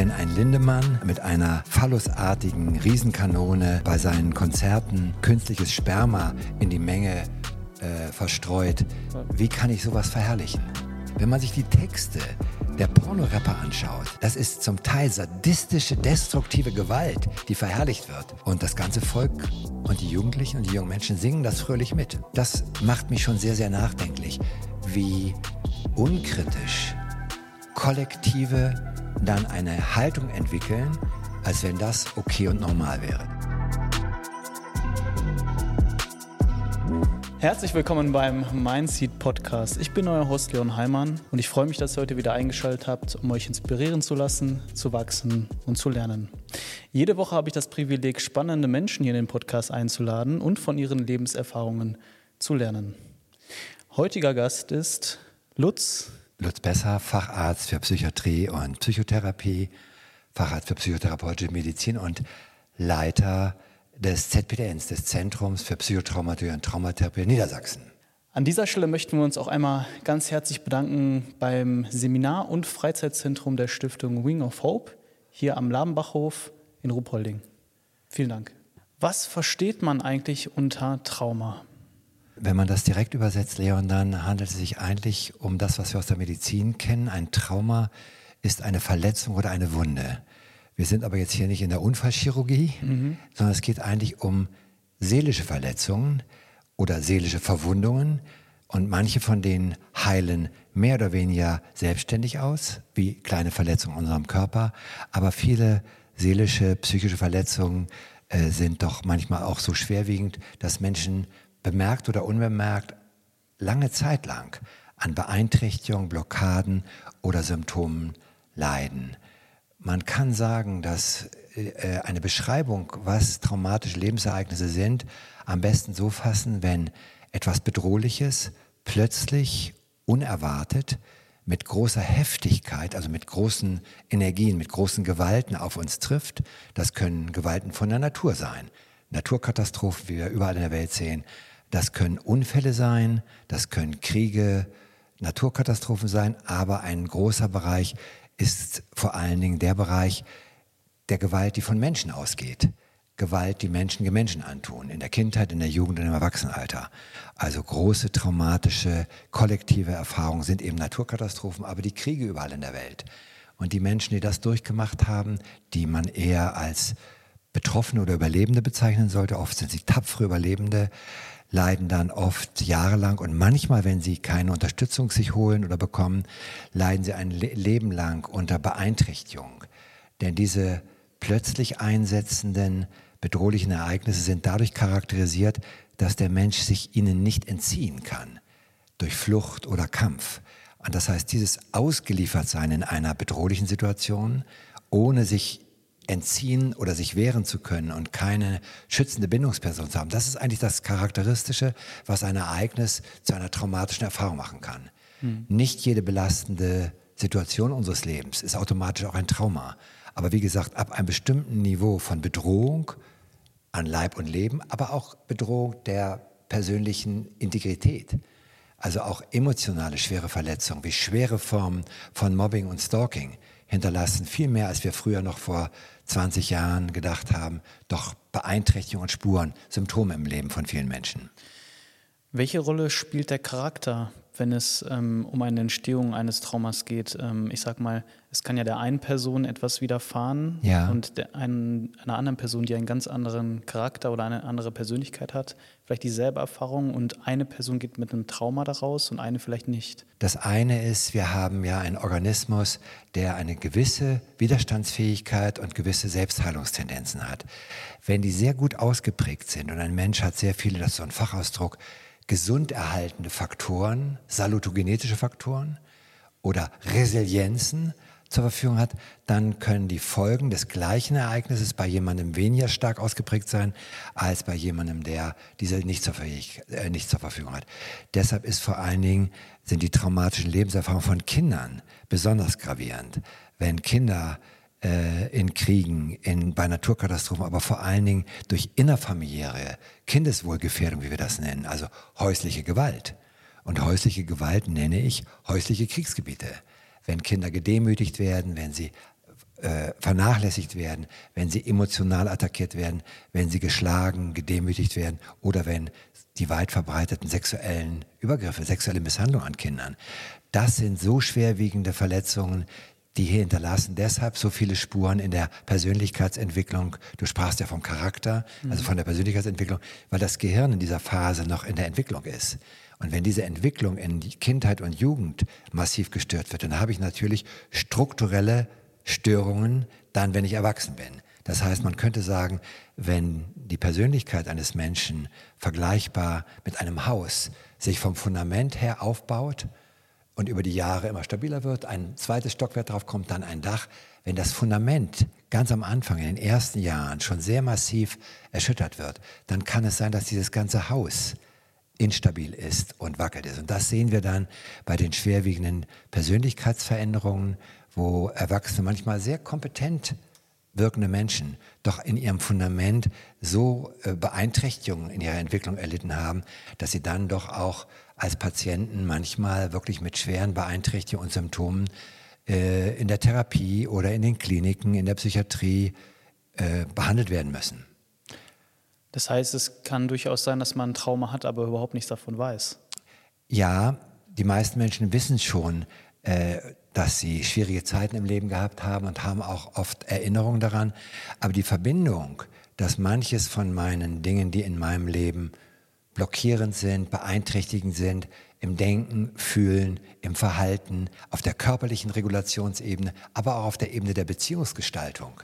wenn ein Lindemann mit einer phallusartigen Riesenkanone bei seinen Konzerten künstliches Sperma in die Menge äh, verstreut. Wie kann ich sowas verherrlichen? Wenn man sich die Texte der Pornorapper anschaut, das ist zum Teil sadistische, destruktive Gewalt, die verherrlicht wird. Und das ganze Volk und die Jugendlichen und die jungen Menschen singen das fröhlich mit. Das macht mich schon sehr, sehr nachdenklich, wie unkritisch Kollektive dann eine Haltung entwickeln, als wenn das okay und normal wäre. Herzlich willkommen beim Mindseed Podcast. Ich bin euer Host Leon Heimann und ich freue mich, dass ihr heute wieder eingeschaltet habt, um euch inspirieren zu lassen, zu wachsen und zu lernen. Jede Woche habe ich das Privileg, spannende Menschen hier in den Podcast einzuladen und von ihren Lebenserfahrungen zu lernen. Heutiger Gast ist Lutz. Lutz Besser, Facharzt für Psychiatrie und Psychotherapie, Facharzt für psychotherapeutische Medizin und Leiter des ZPDNs, des Zentrums für Psychotraumatologie und Traumatherapie in Niedersachsen. An dieser Stelle möchten wir uns auch einmal ganz herzlich bedanken beim Seminar- und Freizeitzentrum der Stiftung Wing of Hope hier am Labenbachhof in Ruppolding. Vielen Dank. Was versteht man eigentlich unter Trauma? Wenn man das direkt übersetzt, Leon, dann handelt es sich eigentlich um das, was wir aus der Medizin kennen. Ein Trauma ist eine Verletzung oder eine Wunde. Wir sind aber jetzt hier nicht in der Unfallchirurgie, mhm. sondern es geht eigentlich um seelische Verletzungen oder seelische Verwundungen. Und manche von denen heilen mehr oder weniger selbstständig aus, wie kleine Verletzungen in unserem Körper. Aber viele seelische, psychische Verletzungen äh, sind doch manchmal auch so schwerwiegend, dass Menschen bemerkt oder unbemerkt lange Zeit lang an Beeinträchtigungen, Blockaden oder Symptomen leiden. Man kann sagen, dass äh, eine Beschreibung, was traumatische Lebensereignisse sind, am besten so fassen, wenn etwas Bedrohliches plötzlich, unerwartet, mit großer Heftigkeit, also mit großen Energien, mit großen Gewalten auf uns trifft. Das können Gewalten von der Natur sein. Naturkatastrophen, wie wir überall in der Welt sehen. Das können Unfälle sein, das können Kriege, Naturkatastrophen sein, aber ein großer Bereich ist vor allen Dingen der Bereich der Gewalt, die von Menschen ausgeht. Gewalt, die Menschen Menschen antun, in der Kindheit, in der Jugend und im Erwachsenenalter. Also große traumatische, kollektive Erfahrungen sind eben Naturkatastrophen, aber die Kriege überall in der Welt. Und die Menschen, die das durchgemacht haben, die man eher als Betroffene oder Überlebende bezeichnen sollte, oft sind sie tapfere Überlebende, leiden dann oft jahrelang und manchmal, wenn sie keine Unterstützung sich holen oder bekommen, leiden sie ein Leben lang unter Beeinträchtigung. Denn diese plötzlich einsetzenden bedrohlichen Ereignisse sind dadurch charakterisiert, dass der Mensch sich ihnen nicht entziehen kann, durch Flucht oder Kampf. Und das heißt, dieses Ausgeliefertsein in einer bedrohlichen Situation, ohne sich entziehen oder sich wehren zu können und keine schützende Bindungsperson zu haben. Das ist eigentlich das Charakteristische, was ein Ereignis zu einer traumatischen Erfahrung machen kann. Mhm. Nicht jede belastende Situation unseres Lebens ist automatisch auch ein Trauma. Aber wie gesagt, ab einem bestimmten Niveau von Bedrohung an Leib und Leben, aber auch Bedrohung der persönlichen Integrität. Also auch emotionale schwere Verletzungen wie schwere Formen von Mobbing und Stalking hinterlassen viel mehr, als wir früher noch vor 20 Jahren gedacht haben, doch Beeinträchtigungen und Spuren, Symptome im Leben von vielen Menschen. Welche Rolle spielt der Charakter wenn es ähm, um eine Entstehung eines Traumas geht. Ähm, ich sag mal, es kann ja der einen Person etwas widerfahren ja. und der einen, einer anderen Person, die einen ganz anderen Charakter oder eine andere Persönlichkeit hat, vielleicht dieselbe Erfahrung und eine Person geht mit einem Trauma daraus und eine vielleicht nicht. Das eine ist, wir haben ja einen Organismus, der eine gewisse Widerstandsfähigkeit und gewisse Selbstheilungstendenzen hat. Wenn die sehr gut ausgeprägt sind und ein Mensch hat sehr viele, das ist so ein Fachausdruck, gesund erhaltende Faktoren, salutogenetische Faktoren oder Resilienzen zur Verfügung hat, dann können die Folgen des gleichen Ereignisses bei jemandem weniger stark ausgeprägt sein als bei jemandem, der diese nicht zur, äh, nicht zur Verfügung hat. Deshalb ist vor allen Dingen sind die traumatischen Lebenserfahrungen von Kindern besonders gravierend. Wenn Kinder in Kriegen, in, bei Naturkatastrophen, aber vor allen Dingen durch innerfamiliäre Kindeswohlgefährdung, wie wir das nennen, also häusliche Gewalt. Und häusliche Gewalt nenne ich häusliche Kriegsgebiete. Wenn Kinder gedemütigt werden, wenn sie äh, vernachlässigt werden, wenn sie emotional attackiert werden, wenn sie geschlagen, gedemütigt werden oder wenn die weit verbreiteten sexuellen Übergriffe, sexuelle Misshandlung an Kindern. Das sind so schwerwiegende Verletzungen, die hier hinterlassen deshalb so viele Spuren in der Persönlichkeitsentwicklung. Du sprachst ja vom Charakter, also von der Persönlichkeitsentwicklung, weil das Gehirn in dieser Phase noch in der Entwicklung ist. Und wenn diese Entwicklung in Kindheit und Jugend massiv gestört wird, dann habe ich natürlich strukturelle Störungen dann, wenn ich erwachsen bin. Das heißt, man könnte sagen, wenn die Persönlichkeit eines Menschen vergleichbar mit einem Haus sich vom Fundament her aufbaut und über die Jahre immer stabiler wird, ein zweites Stockwerk drauf kommt, dann ein Dach. Wenn das Fundament ganz am Anfang, in den ersten Jahren schon sehr massiv erschüttert wird, dann kann es sein, dass dieses ganze Haus instabil ist und wackelt ist. Und das sehen wir dann bei den schwerwiegenden Persönlichkeitsveränderungen, wo Erwachsene manchmal sehr kompetent wirkende Menschen doch in ihrem Fundament so äh, Beeinträchtigungen in ihrer Entwicklung erlitten haben, dass sie dann doch auch als Patienten manchmal wirklich mit schweren Beeinträchtigungen und Symptomen äh, in der Therapie oder in den Kliniken, in der Psychiatrie äh, behandelt werden müssen. Das heißt, es kann durchaus sein, dass man ein Trauma hat, aber überhaupt nichts davon weiß. Ja, die meisten Menschen wissen schon, äh, dass sie schwierige Zeiten im Leben gehabt haben und haben auch oft Erinnerungen daran. Aber die Verbindung, dass manches von meinen Dingen, die in meinem Leben blockierend sind, beeinträchtigend sind, im Denken, Fühlen, im Verhalten, auf der körperlichen Regulationsebene, aber auch auf der Ebene der Beziehungsgestaltung.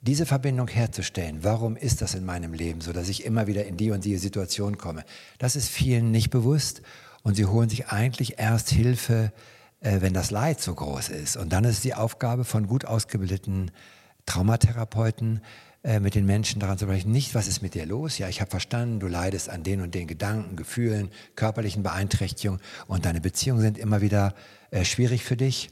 Diese Verbindung herzustellen, warum ist das in meinem Leben so, dass ich immer wieder in die und die Situation komme, das ist vielen nicht bewusst und sie holen sich eigentlich erst Hilfe, äh, wenn das Leid so groß ist. Und dann ist die Aufgabe von gut ausgebildeten Traumatherapeuten, äh, mit den Menschen daran zu sprechen, nicht, was ist mit dir los? Ja, ich habe verstanden, du leidest an den und den Gedanken, Gefühlen, körperlichen Beeinträchtigungen und deine Beziehungen sind immer wieder äh, schwierig für dich.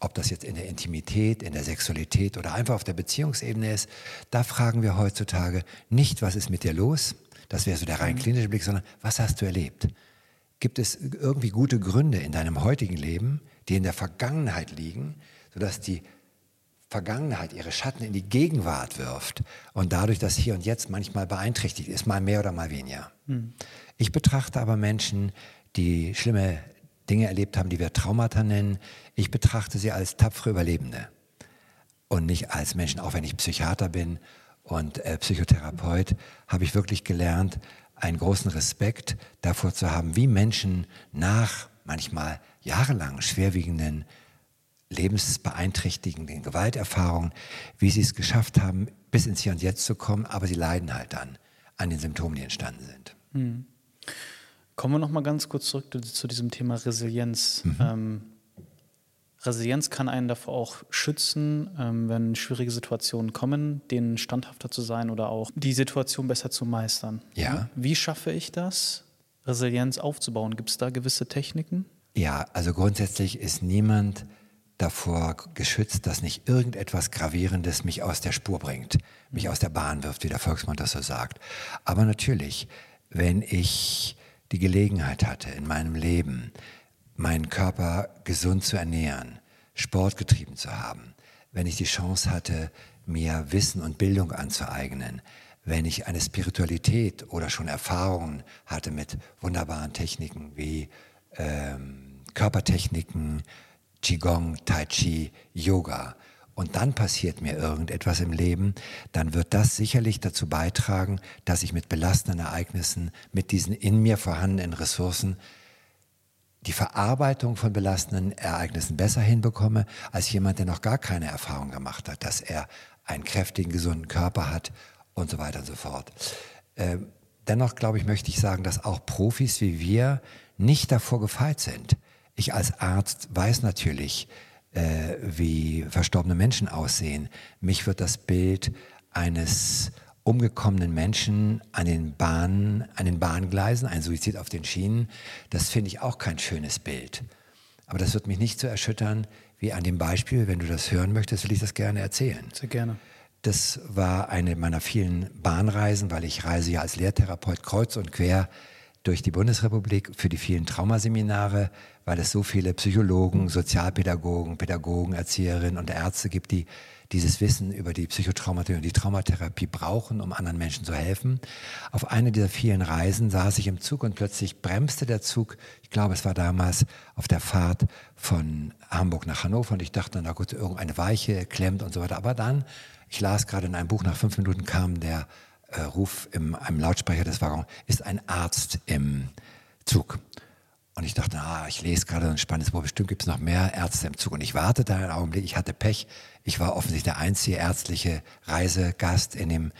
Ob das jetzt in der Intimität, in der Sexualität oder einfach auf der Beziehungsebene ist, da fragen wir heutzutage nicht, was ist mit dir los? Das wäre so der rein klinische Blick, sondern was hast du erlebt? Gibt es irgendwie gute Gründe in deinem heutigen Leben, die in der Vergangenheit liegen, sodass die Vergangenheit ihre Schatten in die Gegenwart wirft und dadurch das Hier und Jetzt manchmal beeinträchtigt ist, mal mehr oder mal weniger. Hm. Ich betrachte aber Menschen, die schlimme Dinge erlebt haben, die wir Traumata nennen, ich betrachte sie als tapfere Überlebende und nicht als Menschen, auch wenn ich Psychiater bin und äh, Psychotherapeut, habe ich wirklich gelernt, einen großen Respekt davor zu haben, wie Menschen nach manchmal jahrelang schwerwiegenden, lebensbeeinträchtigenden Gewalterfahrungen, wie sie es geschafft haben, bis ins Hier und Jetzt zu kommen, aber sie leiden halt dann an den Symptomen, die entstanden sind. Hm. Kommen wir noch mal ganz kurz zurück zu diesem Thema Resilienz. Mhm. Ähm, Resilienz kann einen davor auch schützen, ähm, wenn schwierige Situationen kommen, denen standhafter zu sein oder auch die Situation besser zu meistern. Ja. Wie schaffe ich das, Resilienz aufzubauen? Gibt es da gewisse Techniken? Ja, also grundsätzlich ist niemand davor geschützt, dass nicht irgendetwas Gravierendes mich aus der Spur bringt, mich aus der Bahn wirft, wie der Volksmund das so sagt. Aber natürlich, wenn ich die Gelegenheit hatte in meinem Leben, meinen Körper gesund zu ernähren, Sport getrieben zu haben, wenn ich die Chance hatte, mir Wissen und Bildung anzueignen, wenn ich eine Spiritualität oder schon Erfahrungen hatte mit wunderbaren Techniken wie ähm, Körpertechniken, Qigong, Tai Chi, Yoga, und dann passiert mir irgendetwas im Leben, dann wird das sicherlich dazu beitragen, dass ich mit belastenden Ereignissen, mit diesen in mir vorhandenen Ressourcen die Verarbeitung von belastenden Ereignissen besser hinbekomme als jemand, der noch gar keine Erfahrung gemacht hat, dass er einen kräftigen, gesunden Körper hat und so weiter und so fort. Äh, dennoch, glaube ich, möchte ich sagen, dass auch Profis wie wir nicht davor gefeit sind. Ich als Arzt weiß natürlich, äh, wie verstorbene Menschen aussehen. Mich wird das Bild eines umgekommenen Menschen an den Bahnen, an den Bahngleisen, ein Suizid auf den Schienen, das finde ich auch kein schönes Bild. Aber das wird mich nicht so erschüttern wie an dem Beispiel, wenn du das hören möchtest, will ich das gerne erzählen. Sehr gerne. Das war eine meiner vielen Bahnreisen, weil ich reise ja als Lehrtherapeut kreuz und quer durch die Bundesrepublik für die vielen Traumaseminare, weil es so viele Psychologen, Sozialpädagogen, Pädagogen, Erzieherinnen und Ärzte gibt, die dieses Wissen über die Psychotraumatologie und die Traumatherapie brauchen, um anderen Menschen zu helfen. Auf einer dieser vielen Reisen saß ich im Zug und plötzlich bremste der Zug. Ich glaube, es war damals auf der Fahrt von Hamburg nach Hannover und ich dachte, na gut, irgendeine Weiche klemmt und so weiter. Aber dann, ich las gerade in einem Buch, nach fünf Minuten kam der äh, Ruf im einem Lautsprecher des Waggons, ist ein Arzt im Zug. Und ich dachte, ah, ich lese gerade ein spannendes Buch, bestimmt gibt es noch mehr Ärzte im Zug. Und ich wartete einen Augenblick, ich hatte Pech. Ich war offensichtlich der einzige ärztliche Reisegast in dem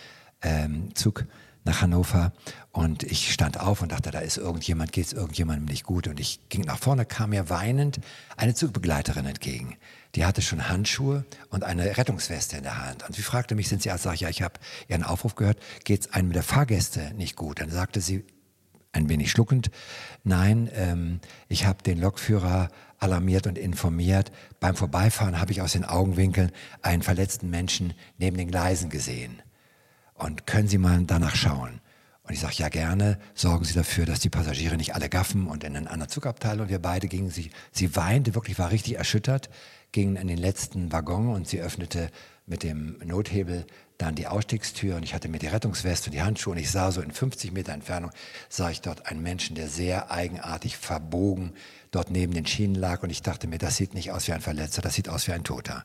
ähm, Zug nach Hannover. Und ich stand auf und dachte, da ist irgendjemand, geht es irgendjemandem nicht gut. Und ich ging nach vorne, kam mir weinend eine Zugbegleiterin entgegen. Die hatte schon Handschuhe und eine Rettungsweste in der Hand. Und sie fragte mich, sind Sie Arzt? Sag ich, ja, ich habe Ihren Aufruf gehört, geht es einem der Fahrgäste nicht gut? Dann sagte sie, ein wenig schluckend. Nein, ähm, ich habe den Lokführer alarmiert und informiert. Beim Vorbeifahren habe ich aus den Augenwinkeln einen verletzten Menschen neben den Gleisen gesehen. Und können Sie mal danach schauen? Und ich sage, ja gerne, sorgen Sie dafür, dass die Passagiere nicht alle gaffen und in einen anderen Zugabteil. Und wir beide gingen, sie, sie weinte, wirklich war richtig erschüttert, gingen in den letzten Waggon und sie öffnete mit dem Nothebel dann die Ausstiegstür und ich hatte mir die Rettungsweste und die Handschuhe und ich sah so in 50 Meter Entfernung, sah ich dort einen Menschen, der sehr eigenartig verbogen dort neben den Schienen lag und ich dachte mir, das sieht nicht aus wie ein Verletzter, das sieht aus wie ein Toter.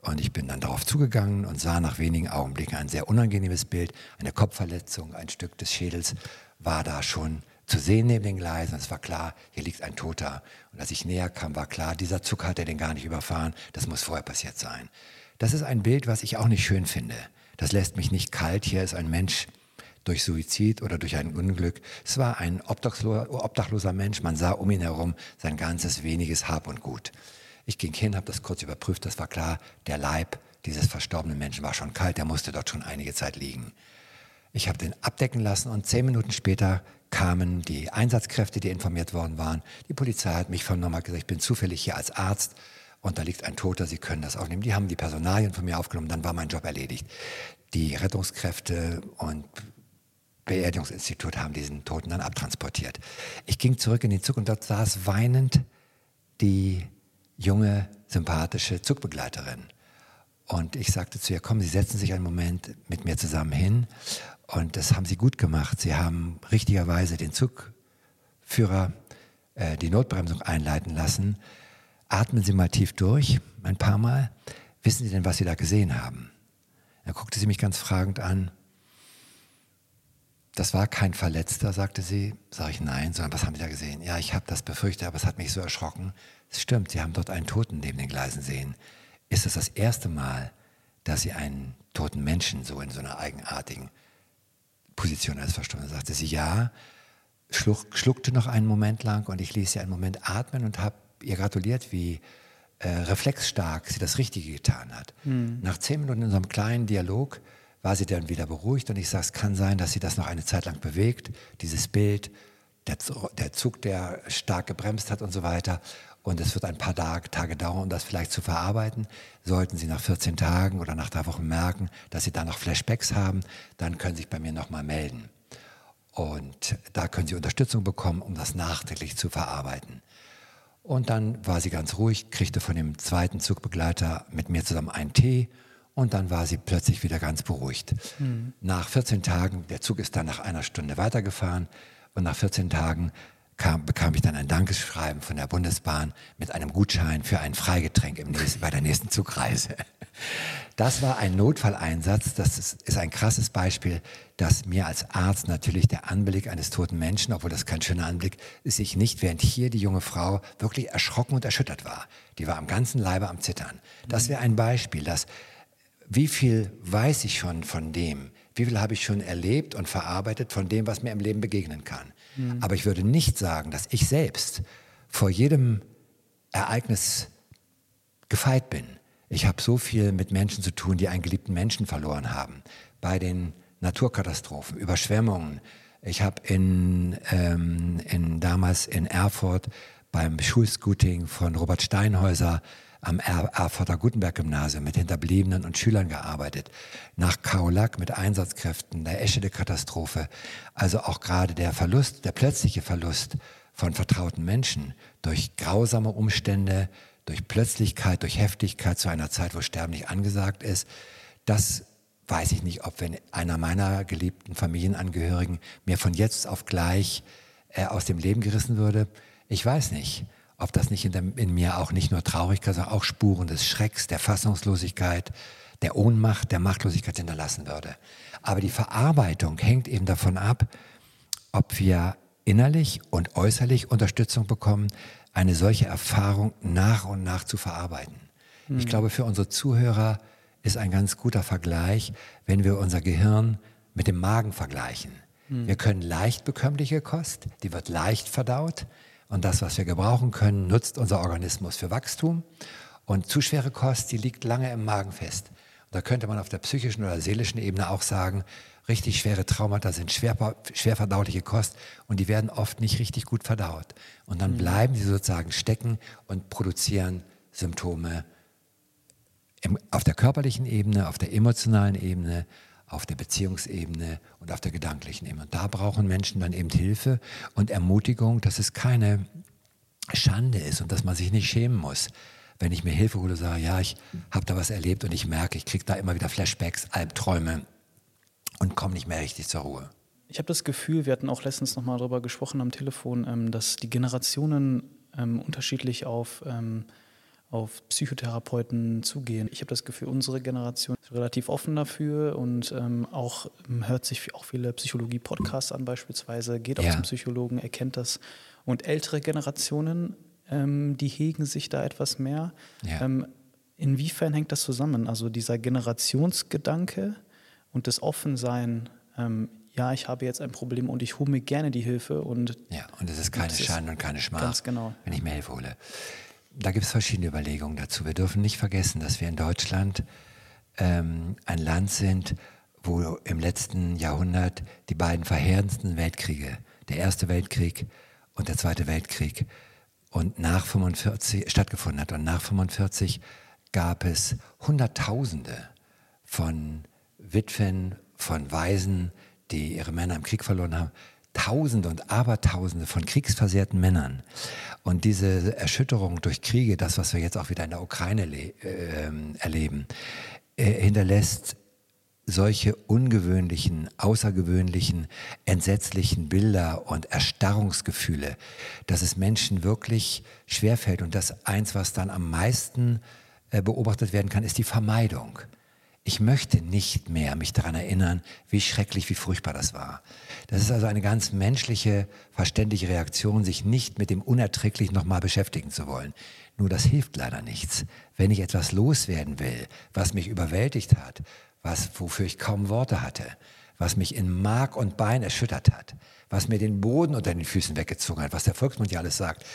Und ich bin dann darauf zugegangen und sah nach wenigen Augenblicken ein sehr unangenehmes Bild, eine Kopfverletzung, ein Stück des Schädels war da schon zu sehen neben den Gleisen. Es war klar, hier liegt ein Toter. Und als ich näher kam, war klar, dieser Zug hat er den gar nicht überfahren. Das muss vorher passiert sein. Das ist ein Bild, was ich auch nicht schön finde. Das lässt mich nicht kalt. Hier ist ein Mensch durch Suizid oder durch ein Unglück. Es war ein obdachloser Mensch. Man sah um ihn herum sein ganzes weniges Hab und Gut. Ich ging hin, habe das kurz überprüft. Das war klar, der Leib dieses verstorbenen Menschen war schon kalt. Der musste dort schon einige Zeit liegen. Ich habe den abdecken lassen und zehn Minuten später kamen die Einsatzkräfte, die informiert worden waren. Die Polizei hat mich vernommen, hat gesagt, ich bin zufällig hier als Arzt und da liegt ein Toter, Sie können das aufnehmen. Die haben die Personalien von mir aufgenommen, dann war mein Job erledigt. Die Rettungskräfte und Beerdigungsinstitut haben diesen Toten dann abtransportiert. Ich ging zurück in den Zug und dort saß weinend die junge, sympathische Zugbegleiterin. Und ich sagte zu ihr, komm, Sie setzen sich einen Moment mit mir zusammen hin. Und das haben Sie gut gemacht. Sie haben richtigerweise den Zugführer äh, die Notbremsung einleiten lassen. Atmen Sie mal tief durch, ein paar Mal. Wissen Sie denn, was Sie da gesehen haben? Er guckte sie mich ganz fragend an. Das war kein Verletzter, sagte sie. Sag ich nein, sondern was haben Sie da gesehen? Ja, ich habe das befürchtet, aber es hat mich so erschrocken. Es stimmt, Sie haben dort einen Toten neben den Gleisen sehen. Ist es das, das erste Mal, dass Sie einen toten Menschen so in so einer eigenartigen Position als Verstorbenen sagte sie ja, schluck, schluckte noch einen Moment lang und ich ließ sie einen Moment atmen und habe ihr gratuliert, wie äh, reflexstark sie das Richtige getan hat. Mhm. Nach zehn Minuten in unserem kleinen Dialog war sie dann wieder beruhigt und ich sage, es kann sein, dass sie das noch eine Zeit lang bewegt, dieses Bild, der, der Zug, der stark gebremst hat und so weiter. Und es wird ein paar Tage, dauern, um das vielleicht zu verarbeiten. Sollten Sie nach 14 Tagen oder nach drei Wochen merken, dass Sie da noch Flashbacks haben, dann können Sie sich bei mir nochmal melden. Und da können Sie Unterstützung bekommen, um das nachträglich zu verarbeiten. Und dann war sie ganz ruhig, kriegte von dem zweiten Zugbegleiter mit mir zusammen einen Tee und dann war sie plötzlich wieder ganz beruhigt. Mhm. Nach 14 Tagen, der Zug ist dann nach einer Stunde weitergefahren und nach 14 Tagen kam, bekam ich dann ein Dankeschreiben von der Bundesbahn mit einem Gutschein für ein Freigetränk im nächsten, bei der nächsten Zugreise. Das war ein Notfalleinsatz. Das ist, ist, ein krasses Beispiel, dass mir als Arzt natürlich der Anblick eines toten Menschen, obwohl das kein schöner Anblick ist, ich nicht, während hier die junge Frau wirklich erschrocken und erschüttert war. Die war am ganzen Leibe am Zittern. Das wäre ein Beispiel, dass wie viel weiß ich schon von dem, wie viel habe ich schon erlebt und verarbeitet von dem, was mir im Leben begegnen kann. Mhm. Aber ich würde nicht sagen, dass ich selbst vor jedem Ereignis gefeit bin. Ich habe so viel mit Menschen zu tun, die einen geliebten Menschen verloren haben. Bei den Naturkatastrophen, Überschwemmungen. Ich habe in, ähm, in, damals in Erfurt beim Schulscooting von Robert Steinhäuser am Erfurter Gutenberg-Gymnasium mit Hinterbliebenen und Schülern gearbeitet. Nach Kaolack mit Einsatzkräften, der Eschede-Katastrophe. Also auch gerade der Verlust, der plötzliche Verlust von vertrauten Menschen durch grausame Umstände, durch Plötzlichkeit, durch Heftigkeit zu einer Zeit, wo Sterben nicht angesagt ist. Das weiß ich nicht, ob wenn einer meiner geliebten Familienangehörigen mir von jetzt auf gleich äh, aus dem Leben gerissen würde. Ich weiß nicht, ob das nicht in, dem, in mir auch nicht nur Traurigkeit, sondern auch Spuren des Schrecks, der Fassungslosigkeit, der Ohnmacht, der Machtlosigkeit hinterlassen würde. Aber die Verarbeitung hängt eben davon ab, ob wir innerlich und äußerlich Unterstützung bekommen, eine solche Erfahrung nach und nach zu verarbeiten. Mhm. Ich glaube, für unsere Zuhörer ist ein ganz guter Vergleich, wenn wir unser Gehirn mit dem Magen vergleichen. Mhm. Wir können leicht bekömmliche Kost, die wird leicht verdaut und das, was wir gebrauchen können, nutzt unser Organismus für Wachstum. Und zu schwere Kost, die liegt lange im Magen fest. Und da könnte man auf der psychischen oder seelischen Ebene auch sagen, richtig schwere Traumata sind schwer, schwer verdauliche Kost und die werden oft nicht richtig gut verdaut. Und dann mhm. bleiben sie sozusagen stecken und produzieren Symptome im, auf der körperlichen Ebene, auf der emotionalen Ebene, auf der Beziehungsebene und auf der gedanklichen Ebene. Und da brauchen Menschen dann eben Hilfe und Ermutigung, dass es keine Schande ist und dass man sich nicht schämen muss, wenn ich mir Hilfe hole, sage, ja, ich habe da was erlebt und ich merke, ich kriege da immer wieder Flashbacks, Albträume und komme nicht mehr richtig zur Ruhe. Ich habe das Gefühl, wir hatten auch letztens nochmal darüber gesprochen am Telefon, ähm, dass die Generationen ähm, unterschiedlich auf, ähm, auf Psychotherapeuten zugehen. Ich habe das Gefühl, unsere Generation ist relativ offen dafür und ähm, auch ähm, hört sich auch viele Psychologie-Podcasts an beispielsweise, geht auch ja. zum Psychologen, erkennt das. Und ältere Generationen, ähm, die hegen sich da etwas mehr. Ja. inwiefern hängt das zusammen? Also dieser Generationsgedanke, und das Offensein, ähm, ja, ich habe jetzt ein Problem und ich hole mir gerne die Hilfe. Und ja, und es ist keine Schande und keine Schmach, ganz genau. wenn ich mir Hilfe hole. Da gibt es verschiedene Überlegungen dazu. Wir dürfen nicht vergessen, dass wir in Deutschland ähm, ein Land sind, wo im letzten Jahrhundert die beiden verheerendsten Weltkriege, der Erste Weltkrieg und der Zweite Weltkrieg, und nach 45 stattgefunden hat. Und nach 45 gab es Hunderttausende von Witwen von Waisen, die ihre Männer im Krieg verloren haben. Tausende und Abertausende von kriegsversehrten Männern. Und diese Erschütterung durch Kriege, das, was wir jetzt auch wieder in der Ukraine äh, erleben, äh, hinterlässt solche ungewöhnlichen, außergewöhnlichen, entsetzlichen Bilder und Erstarrungsgefühle, dass es Menschen wirklich schwerfällt. Und das eins, was dann am meisten äh, beobachtet werden kann, ist die Vermeidung. Ich möchte nicht mehr mich daran erinnern, wie schrecklich, wie furchtbar das war. Das ist also eine ganz menschliche, verständliche Reaktion, sich nicht mit dem Unerträglichen nochmal beschäftigen zu wollen. Nur das hilft leider nichts. Wenn ich etwas loswerden will, was mich überwältigt hat, was, wofür ich kaum Worte hatte, was mich in Mark und Bein erschüttert hat, was mir den Boden unter den Füßen weggezogen hat, was der Volksmund ja alles sagt,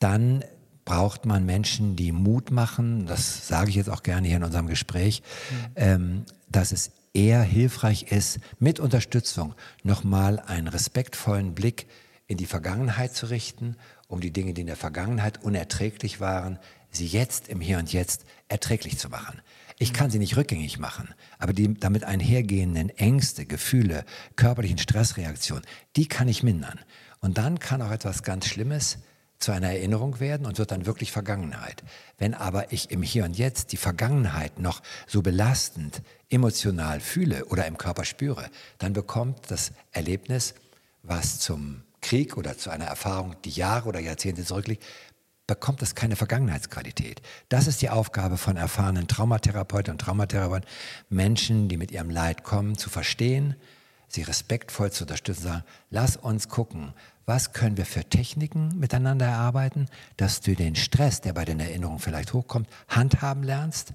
dann braucht man Menschen, die Mut machen, das sage ich jetzt auch gerne hier in unserem Gespräch, mhm. ähm, dass es eher hilfreich ist, mit Unterstützung nochmal einen respektvollen Blick in die Vergangenheit zu richten, um die Dinge, die in der Vergangenheit unerträglich waren, sie jetzt im Hier und Jetzt erträglich zu machen. Ich kann sie nicht rückgängig machen, aber die damit einhergehenden Ängste, Gefühle, körperlichen Stressreaktionen, die kann ich mindern. Und dann kann auch etwas ganz Schlimmes zu einer Erinnerung werden und wird dann wirklich Vergangenheit. Wenn aber ich im Hier und Jetzt die Vergangenheit noch so belastend emotional fühle oder im Körper spüre, dann bekommt das Erlebnis, was zum Krieg oder zu einer Erfahrung, die Jahre oder Jahrzehnte zurückliegt, bekommt es keine Vergangenheitsqualität. Das ist die Aufgabe von erfahrenen Traumatherapeuten und Traumatherapeuten, Menschen, die mit ihrem Leid kommen, zu verstehen, sie respektvoll zu unterstützen, sagen, lass uns gucken, was können wir für Techniken miteinander erarbeiten, dass du den Stress, der bei den Erinnerungen vielleicht hochkommt, handhaben lernst,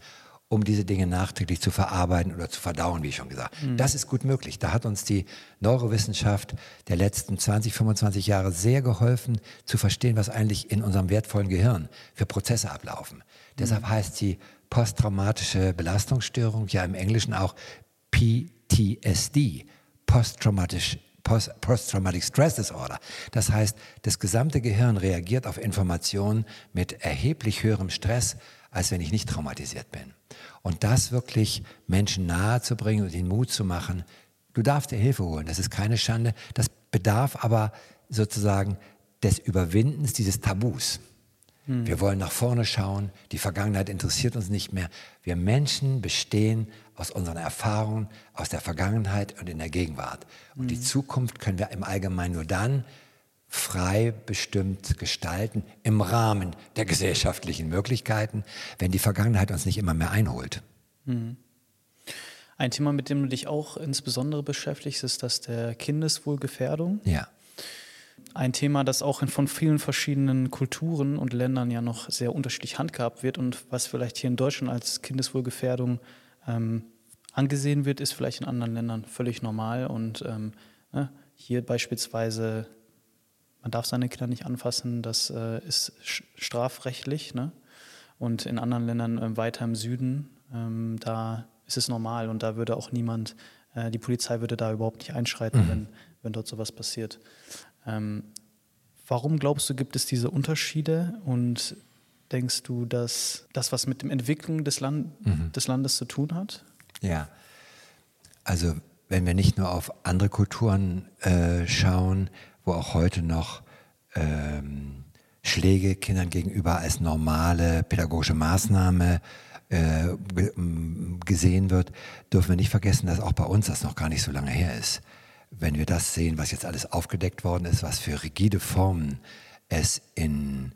um diese Dinge nachträglich zu verarbeiten oder zu verdauen, wie schon gesagt. Mhm. Das ist gut möglich. Da hat uns die Neurowissenschaft der letzten 20, 25 Jahre sehr geholfen, zu verstehen, was eigentlich in unserem wertvollen Gehirn für Prozesse ablaufen. Mhm. Deshalb heißt die posttraumatische Belastungsstörung ja im Englischen auch PTSD, posttraumatisch Post-Traumatic Stress Disorder. Das heißt, das gesamte Gehirn reagiert auf Informationen mit erheblich höherem Stress, als wenn ich nicht traumatisiert bin. Und das wirklich Menschen nahe zu bringen und ihnen Mut zu machen, du darfst dir Hilfe holen, das ist keine Schande, das bedarf aber sozusagen des Überwindens dieses Tabus. Mhm. Wir wollen nach vorne schauen. Die Vergangenheit interessiert uns nicht mehr. Wir Menschen bestehen aus unseren Erfahrungen, aus der Vergangenheit und in der Gegenwart. Und mhm. die Zukunft können wir im Allgemeinen nur dann frei bestimmt gestalten, im Rahmen der gesellschaftlichen Möglichkeiten, wenn die Vergangenheit uns nicht immer mehr einholt. Mhm. Ein Thema, mit dem du dich auch insbesondere beschäftigst, ist das der Kindeswohlgefährdung. Ja. Ein Thema, das auch von vielen verschiedenen Kulturen und Ländern ja noch sehr unterschiedlich handgehabt wird und was vielleicht hier in Deutschland als Kindeswohlgefährdung ähm, angesehen wird, ist vielleicht in anderen Ländern völlig normal. Und ähm, ne, hier beispielsweise, man darf seine Kinder nicht anfassen, das äh, ist strafrechtlich. Ne? Und in anderen Ländern äh, weiter im Süden, ähm, da ist es normal und da würde auch niemand, äh, die Polizei würde da überhaupt nicht einschreiten, mhm. wenn, wenn dort sowas passiert. Ähm, warum glaubst du, gibt es diese Unterschiede und denkst du, dass das was mit der Entwicklung des, Land mhm. des Landes zu tun hat? Ja, also wenn wir nicht nur auf andere Kulturen äh, schauen, wo auch heute noch ähm, Schläge Kindern gegenüber als normale pädagogische Maßnahme äh, gesehen wird, dürfen wir nicht vergessen, dass auch bei uns das noch gar nicht so lange her ist wenn wir das sehen, was jetzt alles aufgedeckt worden ist, was für rigide Formen es in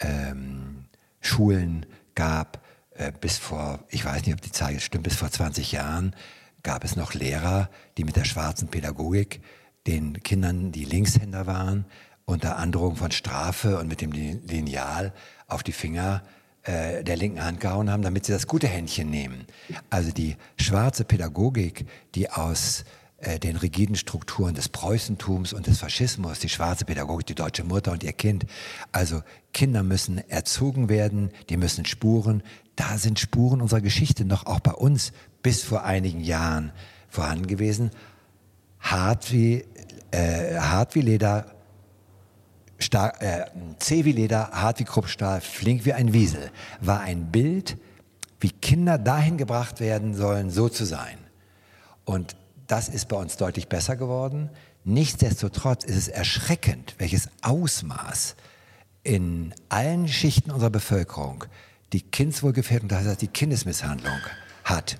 ähm, Schulen gab, äh, bis vor, ich weiß nicht, ob die Zahl jetzt stimmt, bis vor 20 Jahren gab es noch Lehrer, die mit der schwarzen Pädagogik den Kindern, die Linkshänder waren, unter Androhung von Strafe und mit dem Lineal auf die Finger äh, der linken Hand gehauen haben, damit sie das gute Händchen nehmen. Also die schwarze Pädagogik, die aus äh, den rigiden Strukturen des Preußentums und des Faschismus, die schwarze Pädagogik, die deutsche Mutter und ihr Kind. Also Kinder müssen erzogen werden, die müssen Spuren. Da sind Spuren unserer Geschichte noch auch bei uns bis vor einigen Jahren vorhanden gewesen. Hart wie, äh, hart wie Leder, stark, äh, zäh wie Leder, hart wie Kruppstahl, flink wie ein Wiesel, war ein Bild, wie Kinder dahin gebracht werden sollen, so zu sein. Und das ist bei uns deutlich besser geworden. Nichtsdestotrotz ist es erschreckend, welches Ausmaß in allen Schichten unserer Bevölkerung die Kindswohlgefährdung, das heißt die Kindesmisshandlung hat.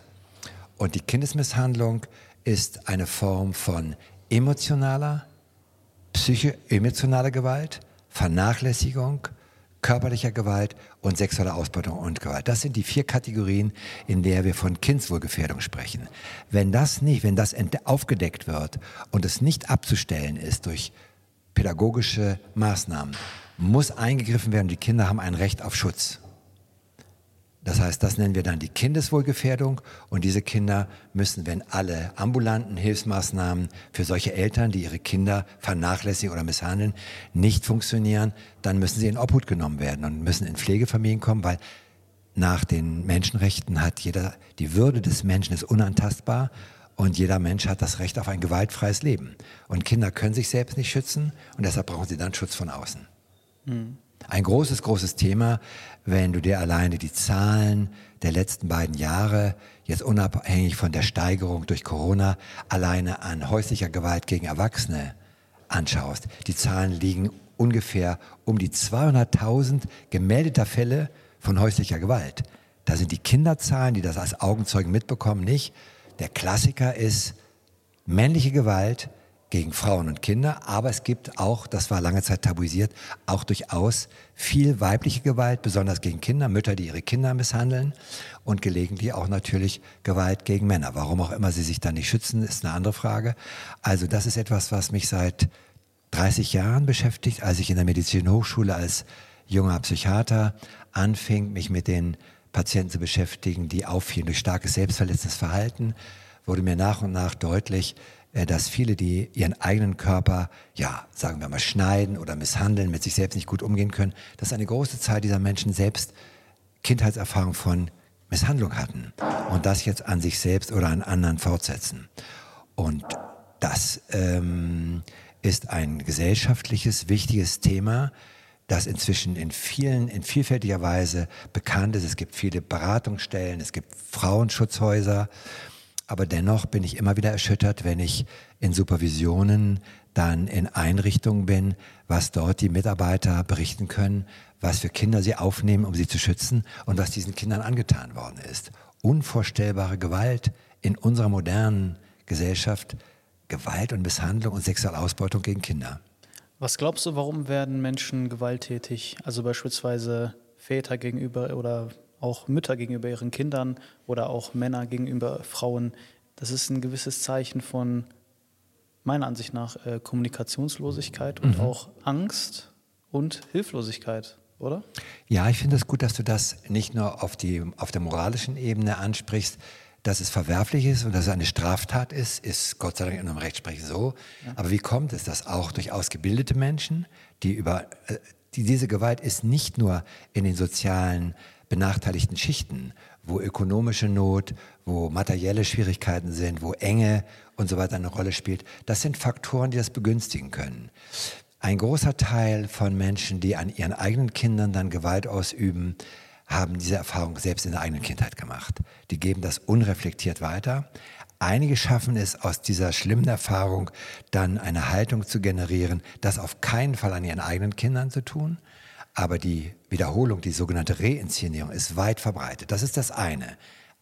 Und die Kindesmisshandlung ist eine Form von emotionaler, psycho-emotionaler Gewalt, Vernachlässigung, körperlicher Gewalt und sexueller Ausbeutung und Gewalt. Das sind die vier Kategorien, in der wir von Kindswohlgefährdung sprechen. Wenn das nicht, wenn das aufgedeckt wird und es nicht abzustellen ist durch pädagogische Maßnahmen, muss eingegriffen werden. Die Kinder haben ein Recht auf Schutz. Das heißt, das nennen wir dann die Kindeswohlgefährdung und diese Kinder müssen, wenn alle ambulanten Hilfsmaßnahmen für solche Eltern, die ihre Kinder vernachlässigen oder misshandeln, nicht funktionieren, dann müssen sie in Obhut genommen werden und müssen in Pflegefamilien kommen, weil nach den Menschenrechten hat jeder, die Würde des Menschen ist unantastbar und jeder Mensch hat das Recht auf ein gewaltfreies Leben. Und Kinder können sich selbst nicht schützen und deshalb brauchen sie dann Schutz von außen. Mhm. Ein großes, großes Thema, wenn du dir alleine die Zahlen der letzten beiden Jahre, jetzt unabhängig von der Steigerung durch Corona, alleine an häuslicher Gewalt gegen Erwachsene anschaust. Die Zahlen liegen ungefähr um die 200.000 gemeldeter Fälle von häuslicher Gewalt. Da sind die Kinderzahlen, die das als Augenzeugen mitbekommen, nicht. Der Klassiker ist männliche Gewalt gegen Frauen und Kinder, aber es gibt auch, das war lange Zeit tabuisiert, auch durchaus viel weibliche Gewalt, besonders gegen Kinder, Mütter, die ihre Kinder misshandeln und gelegentlich auch natürlich Gewalt gegen Männer. Warum auch immer sie sich da nicht schützen, ist eine andere Frage. Also das ist etwas, was mich seit 30 Jahren beschäftigt, als ich in der Medizinhochschule als junger Psychiater anfing, mich mit den Patienten zu beschäftigen, die auffielen durch starkes selbstverletzendes Verhalten, wurde mir nach und nach deutlich, dass viele, die ihren eigenen Körper, ja, sagen wir mal, schneiden oder misshandeln, mit sich selbst nicht gut umgehen können, dass eine große Zahl dieser Menschen selbst Kindheitserfahrung von Misshandlung hatten und das jetzt an sich selbst oder an anderen fortsetzen. Und das ähm, ist ein gesellschaftliches, wichtiges Thema, das inzwischen in vielen, in vielfältiger Weise bekannt ist. Es gibt viele Beratungsstellen, es gibt Frauenschutzhäuser. Aber dennoch bin ich immer wieder erschüttert, wenn ich in Supervisionen dann in Einrichtungen bin, was dort die Mitarbeiter berichten können, was für Kinder sie aufnehmen, um sie zu schützen und was diesen Kindern angetan worden ist. Unvorstellbare Gewalt in unserer modernen Gesellschaft, Gewalt und Misshandlung und Sexualausbeutung gegen Kinder. Was glaubst du, warum werden Menschen gewalttätig? Also beispielsweise Väter gegenüber oder auch Mütter gegenüber ihren Kindern oder auch Männer gegenüber Frauen. Das ist ein gewisses Zeichen von meiner Ansicht nach äh, Kommunikationslosigkeit und mhm. auch Angst und Hilflosigkeit, oder? Ja, ich finde es gut, dass du das nicht nur auf, die, auf der moralischen Ebene ansprichst, dass es verwerflich ist und dass es eine Straftat ist, ist Gott sei Dank in einem Rechtsprechung so. Ja. Aber wie kommt es, dass auch durch ausgebildete Menschen, die über äh, die, diese Gewalt ist nicht nur in den sozialen benachteiligten Schichten, wo ökonomische Not, wo materielle Schwierigkeiten sind, wo Enge und so weiter eine Rolle spielt. Das sind Faktoren, die das begünstigen können. Ein großer Teil von Menschen, die an ihren eigenen Kindern dann Gewalt ausüben, haben diese Erfahrung selbst in der eigenen Kindheit gemacht. Die geben das unreflektiert weiter. Einige schaffen es aus dieser schlimmen Erfahrung dann eine Haltung zu generieren, das auf keinen Fall an ihren eigenen Kindern zu tun. Aber die Wiederholung, die sogenannte Reinszenierung ist weit verbreitet. Das ist das eine.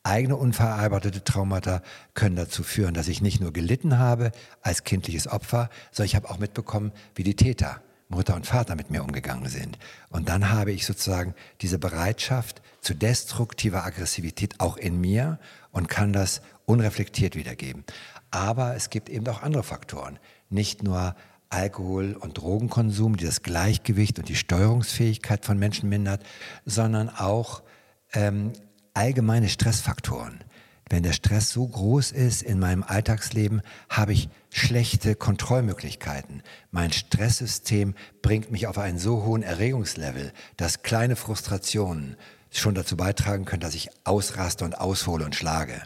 Eigene unverarbeitete Traumata können dazu führen, dass ich nicht nur gelitten habe als kindliches Opfer, sondern ich habe auch mitbekommen, wie die Täter, Mutter und Vater mit mir umgegangen sind. Und dann habe ich sozusagen diese Bereitschaft zu destruktiver Aggressivität auch in mir und kann das unreflektiert wiedergeben. Aber es gibt eben auch andere Faktoren. Nicht nur Alkohol- und Drogenkonsum, die das Gleichgewicht und die Steuerungsfähigkeit von Menschen mindert, sondern auch ähm, allgemeine Stressfaktoren. Wenn der Stress so groß ist in meinem Alltagsleben, habe ich schlechte Kontrollmöglichkeiten. Mein Stresssystem bringt mich auf einen so hohen Erregungslevel, dass kleine Frustrationen schon dazu beitragen können, dass ich ausraste und aushole und schlage.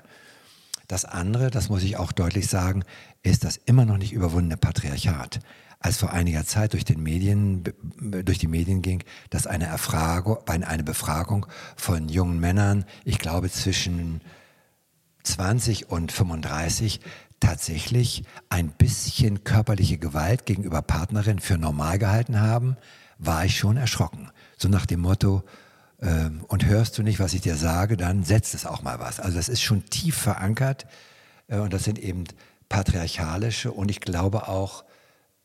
Das andere, das muss ich auch deutlich sagen, ist das immer noch nicht überwundene Patriarchat als vor einiger Zeit durch, den Medien, durch die Medien ging, dass eine, Erfragung, eine Befragung von jungen Männern, ich glaube zwischen 20 und 35, tatsächlich ein bisschen körperliche Gewalt gegenüber Partnerin für normal gehalten haben, war ich schon erschrocken. So nach dem Motto, äh, und hörst du nicht, was ich dir sage, dann setzt es auch mal was. Also das ist schon tief verankert äh, und das sind eben patriarchalische und ich glaube auch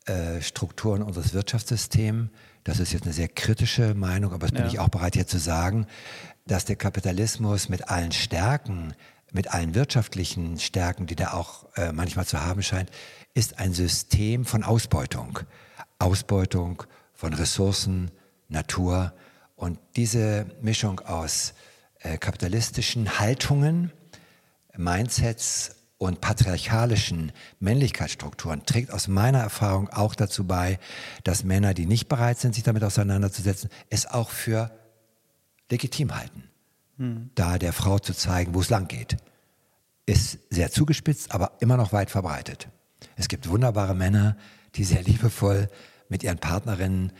äh, Strukturen unseres Wirtschaftssystems. Das ist jetzt eine sehr kritische Meinung, aber das bin ja. ich auch bereit hier zu sagen, dass der Kapitalismus mit allen Stärken, mit allen wirtschaftlichen Stärken, die da auch äh, manchmal zu haben scheint, ist ein System von Ausbeutung. Ausbeutung von Ressourcen, Natur und diese Mischung aus äh, kapitalistischen Haltungen, Mindsets und patriarchalischen Männlichkeitsstrukturen trägt aus meiner Erfahrung auch dazu bei, dass Männer, die nicht bereit sind, sich damit auseinanderzusetzen, es auch für legitim halten, hm. da der Frau zu zeigen, wo es lang geht. Ist sehr zugespitzt, aber immer noch weit verbreitet. Es gibt wunderbare Männer, die sehr liebevoll mit ihren Partnerinnen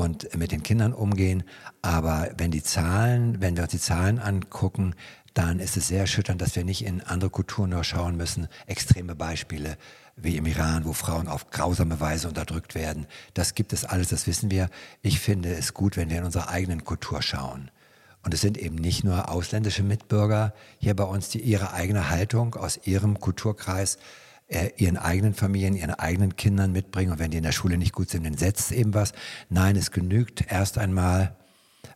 und mit den Kindern umgehen. Aber wenn die Zahlen, wenn wir uns die Zahlen angucken, dann ist es sehr erschütternd, dass wir nicht in andere Kulturen nur schauen müssen. Extreme Beispiele wie im Iran, wo Frauen auf grausame Weise unterdrückt werden. Das gibt es alles, das wissen wir. Ich finde es gut, wenn wir in unserer eigenen Kultur schauen. Und es sind eben nicht nur ausländische Mitbürger hier bei uns, die ihre eigene Haltung aus ihrem Kulturkreis, äh, ihren eigenen Familien, ihren eigenen Kindern mitbringen. Und wenn die in der Schule nicht gut sind, dann setzt eben was. Nein, es genügt erst einmal,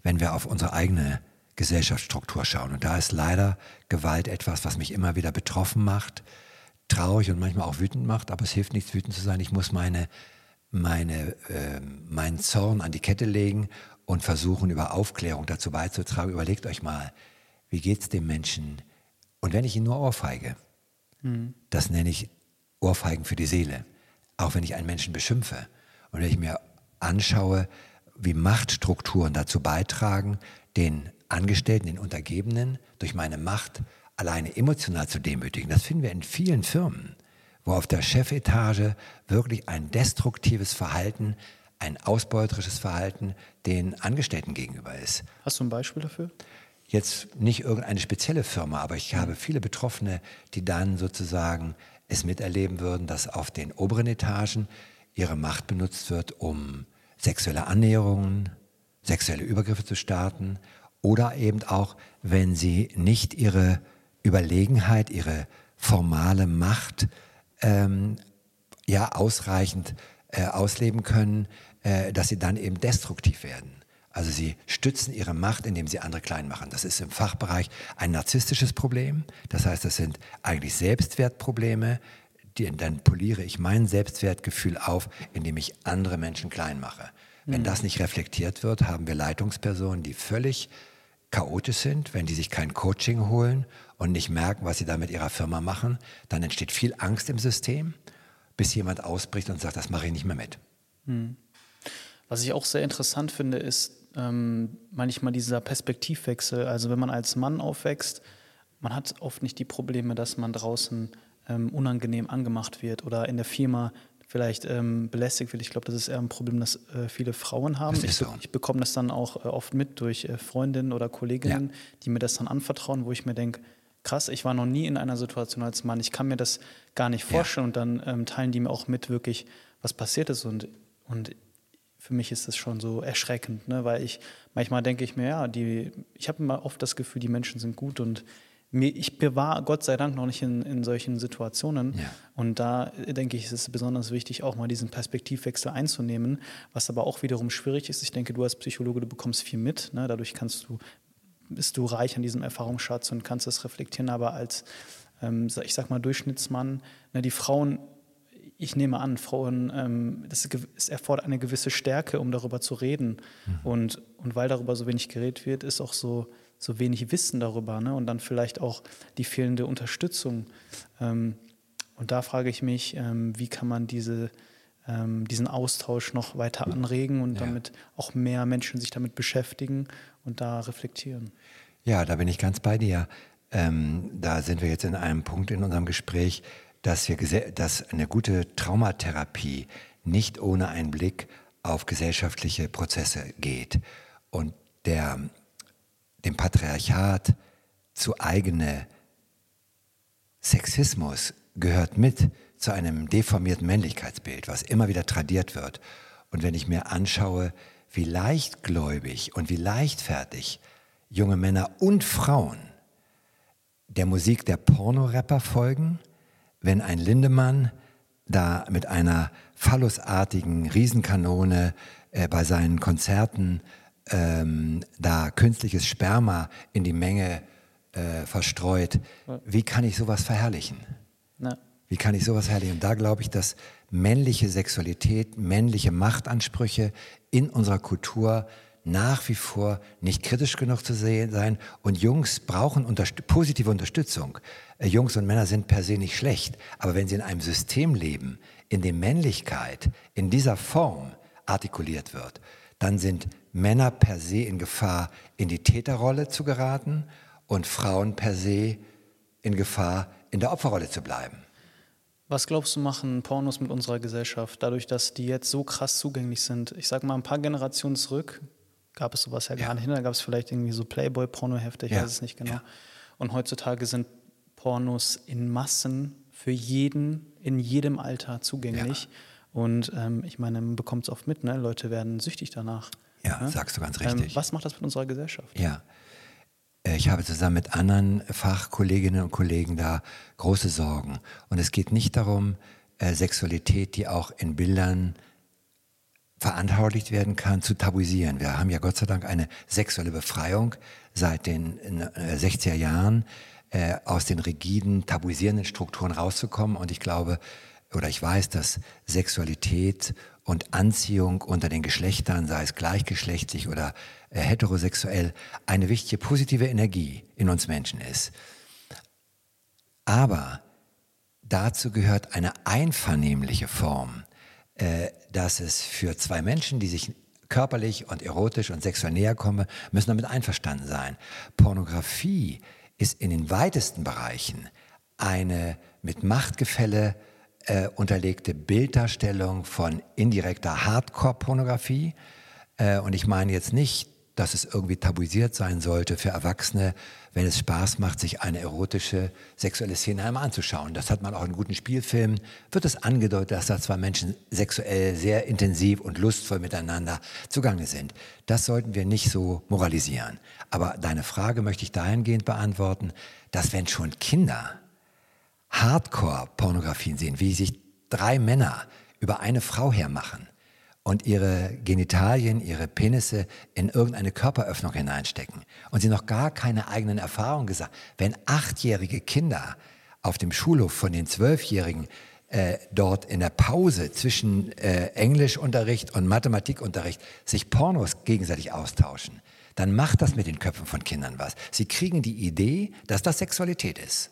wenn wir auf unsere eigene Gesellschaftsstruktur schauen. Und da ist leider Gewalt etwas, was mich immer wieder betroffen macht, traurig und manchmal auch wütend macht, aber es hilft nichts, wütend zu sein. Ich muss meine, meine, äh, meinen Zorn an die Kette legen und versuchen, über Aufklärung dazu beizutragen. Überlegt euch mal, wie geht es dem Menschen? Und wenn ich ihn nur ohrfeige, mhm. das nenne ich Ohrfeigen für die Seele. Auch wenn ich einen Menschen beschimpfe und wenn ich mir anschaue, wie Machtstrukturen dazu beitragen, den Angestellten, den Untergebenen durch meine Macht alleine emotional zu demütigen. Das finden wir in vielen Firmen, wo auf der Chefetage wirklich ein destruktives Verhalten, ein ausbeuterisches Verhalten den Angestellten gegenüber ist. Hast du ein Beispiel dafür? Jetzt nicht irgendeine spezielle Firma, aber ich habe viele Betroffene, die dann sozusagen es miterleben würden, dass auf den oberen Etagen ihre Macht benutzt wird, um sexuelle Annäherungen sexuelle Übergriffe zu starten oder eben auch, wenn sie nicht ihre Überlegenheit, ihre formale Macht ähm, ja ausreichend äh, ausleben können, äh, dass sie dann eben destruktiv werden. Also sie stützen ihre Macht, indem sie andere klein machen. Das ist im Fachbereich ein narzisstisches Problem. Das heißt, das sind eigentlich Selbstwertprobleme. Die, dann poliere ich mein Selbstwertgefühl auf, indem ich andere Menschen klein mache. Wenn mhm. das nicht reflektiert wird, haben wir Leitungspersonen, die völlig chaotisch sind, wenn die sich kein Coaching holen und nicht merken, was sie da mit ihrer Firma machen, dann entsteht viel Angst im System, bis jemand ausbricht und sagt, das mache ich nicht mehr mit. Mhm. Was ich auch sehr interessant finde, ist ähm, manchmal dieser Perspektivwechsel. Also wenn man als Mann aufwächst, man hat oft nicht die Probleme, dass man draußen ähm, unangenehm angemacht wird oder in der Firma vielleicht ähm, belästigt wird. Ich glaube, das ist eher ein Problem, das äh, viele Frauen haben. Ich, so. ich, bekomme das dann auch äh, oft mit durch äh, Freundinnen oder Kolleginnen, ja. die mir das dann anvertrauen, wo ich mir denke, krass, ich war noch nie in einer Situation als Mann, ich kann mir das gar nicht vorstellen. Ja. Und dann ähm, teilen die mir auch mit, wirklich, was passiert ist. Und, und für mich ist das schon so erschreckend, ne? weil ich manchmal denke ich mir, ja, die, ich habe immer oft das Gefühl, die Menschen sind gut und mir, ich bewahre Gott sei Dank noch nicht in, in solchen Situationen. Ja. Und da denke ich, ist es besonders wichtig, auch mal diesen Perspektivwechsel einzunehmen, was aber auch wiederum schwierig ist. Ich denke, du als Psychologe, du bekommst viel mit. Ne? Dadurch kannst du, bist du reich an diesem Erfahrungsschatz und kannst das reflektieren. Aber als, ähm, ich sag mal, Durchschnittsmann, ne, die Frauen ich nehme an, Frauen, ähm, das es erfordert eine gewisse Stärke, um darüber zu reden. Mhm. Und, und weil darüber so wenig geredet wird, ist auch so, so wenig Wissen darüber. Ne? Und dann vielleicht auch die fehlende Unterstützung. Ähm, und da frage ich mich, ähm, wie kann man diese, ähm, diesen Austausch noch weiter anregen und ja. damit auch mehr Menschen sich damit beschäftigen und da reflektieren. Ja, da bin ich ganz bei dir. Ähm, da sind wir jetzt in einem Punkt in unserem Gespräch, dass, wir, dass eine gute Traumatherapie nicht ohne einen Blick auf gesellschaftliche Prozesse geht und der, dem Patriarchat zu eigene Sexismus gehört mit zu einem deformierten Männlichkeitsbild, was immer wieder tradiert wird. Und wenn ich mir anschaue, wie leichtgläubig und wie leichtfertig junge Männer und Frauen der Musik der Pornorapper folgen, wenn ein Lindemann da mit einer phallusartigen Riesenkanone äh, bei seinen Konzerten ähm, da künstliches Sperma in die Menge äh, verstreut, wie kann ich sowas verherrlichen? Na. Wie kann ich sowas verherrlichen? Und da glaube ich, dass männliche Sexualität, männliche Machtansprüche in unserer Kultur nach wie vor nicht kritisch genug zu sehen sein und Jungs brauchen unterst positive Unterstützung. Äh, Jungs und Männer sind per se nicht schlecht, aber wenn sie in einem System leben, in dem Männlichkeit in dieser Form artikuliert wird, dann sind Männer per se in Gefahr, in die Täterrolle zu geraten und Frauen per se in Gefahr, in der Opferrolle zu bleiben. Was glaubst du, machen Pornos mit unserer Gesellschaft, dadurch, dass die jetzt so krass zugänglich sind? Ich sage mal, ein paar Generationen zurück gab es sowas ja, ja. gar nicht. Ne? Da gab es vielleicht irgendwie so Playboy-Pornohefte, ich ja. weiß es nicht genau. Und heutzutage sind Pornos in Massen für jeden, in jedem Alter zugänglich. Und ähm, ich meine, man bekommt es oft mit, ne? Leute werden süchtig danach. Ja, ne? sagst du ganz richtig. Ähm, was macht das mit unserer Gesellschaft? Ja. Äh, ich habe zusammen mit anderen Fachkolleginnen und Kollegen da große Sorgen. Und es geht nicht darum, äh, Sexualität, die auch in Bildern veranschaulicht werden kann, zu tabuisieren. Wir haben ja Gott sei Dank eine sexuelle Befreiung seit den 60er äh, Jahren äh, aus den rigiden, tabuisierenden Strukturen rauszukommen. Und ich glaube oder ich weiß, dass Sexualität und Anziehung unter den Geschlechtern, sei es gleichgeschlechtlich oder äh, heterosexuell, eine wichtige positive Energie in uns Menschen ist. Aber dazu gehört eine einvernehmliche Form dass es für zwei Menschen, die sich körperlich und erotisch und sexuell näher kommen, müssen damit einverstanden sein. Pornografie ist in den weitesten Bereichen eine mit Machtgefälle äh, unterlegte Bilddarstellung von indirekter Hardcore-Pornografie. Äh, und ich meine jetzt nicht dass es irgendwie tabuisiert sein sollte für Erwachsene, wenn es Spaß macht, sich eine erotische sexuelle Szene einmal anzuschauen. Das hat man auch in guten Spielfilmen. Wird es angedeutet, dass da zwei Menschen sexuell sehr intensiv und lustvoll miteinander zugange sind. Das sollten wir nicht so moralisieren. Aber deine Frage möchte ich dahingehend beantworten, dass wenn schon Kinder Hardcore-Pornografien sehen, wie sich drei Männer über eine Frau hermachen, und ihre Genitalien, ihre Penisse in irgendeine Körperöffnung hineinstecken und sie noch gar keine eigenen Erfahrungen gesagt. Wenn achtjährige Kinder auf dem Schulhof von den Zwölfjährigen äh, dort in der Pause zwischen äh, Englischunterricht und Mathematikunterricht sich Pornos gegenseitig austauschen, dann macht das mit den Köpfen von Kindern was. Sie kriegen die Idee, dass das Sexualität ist.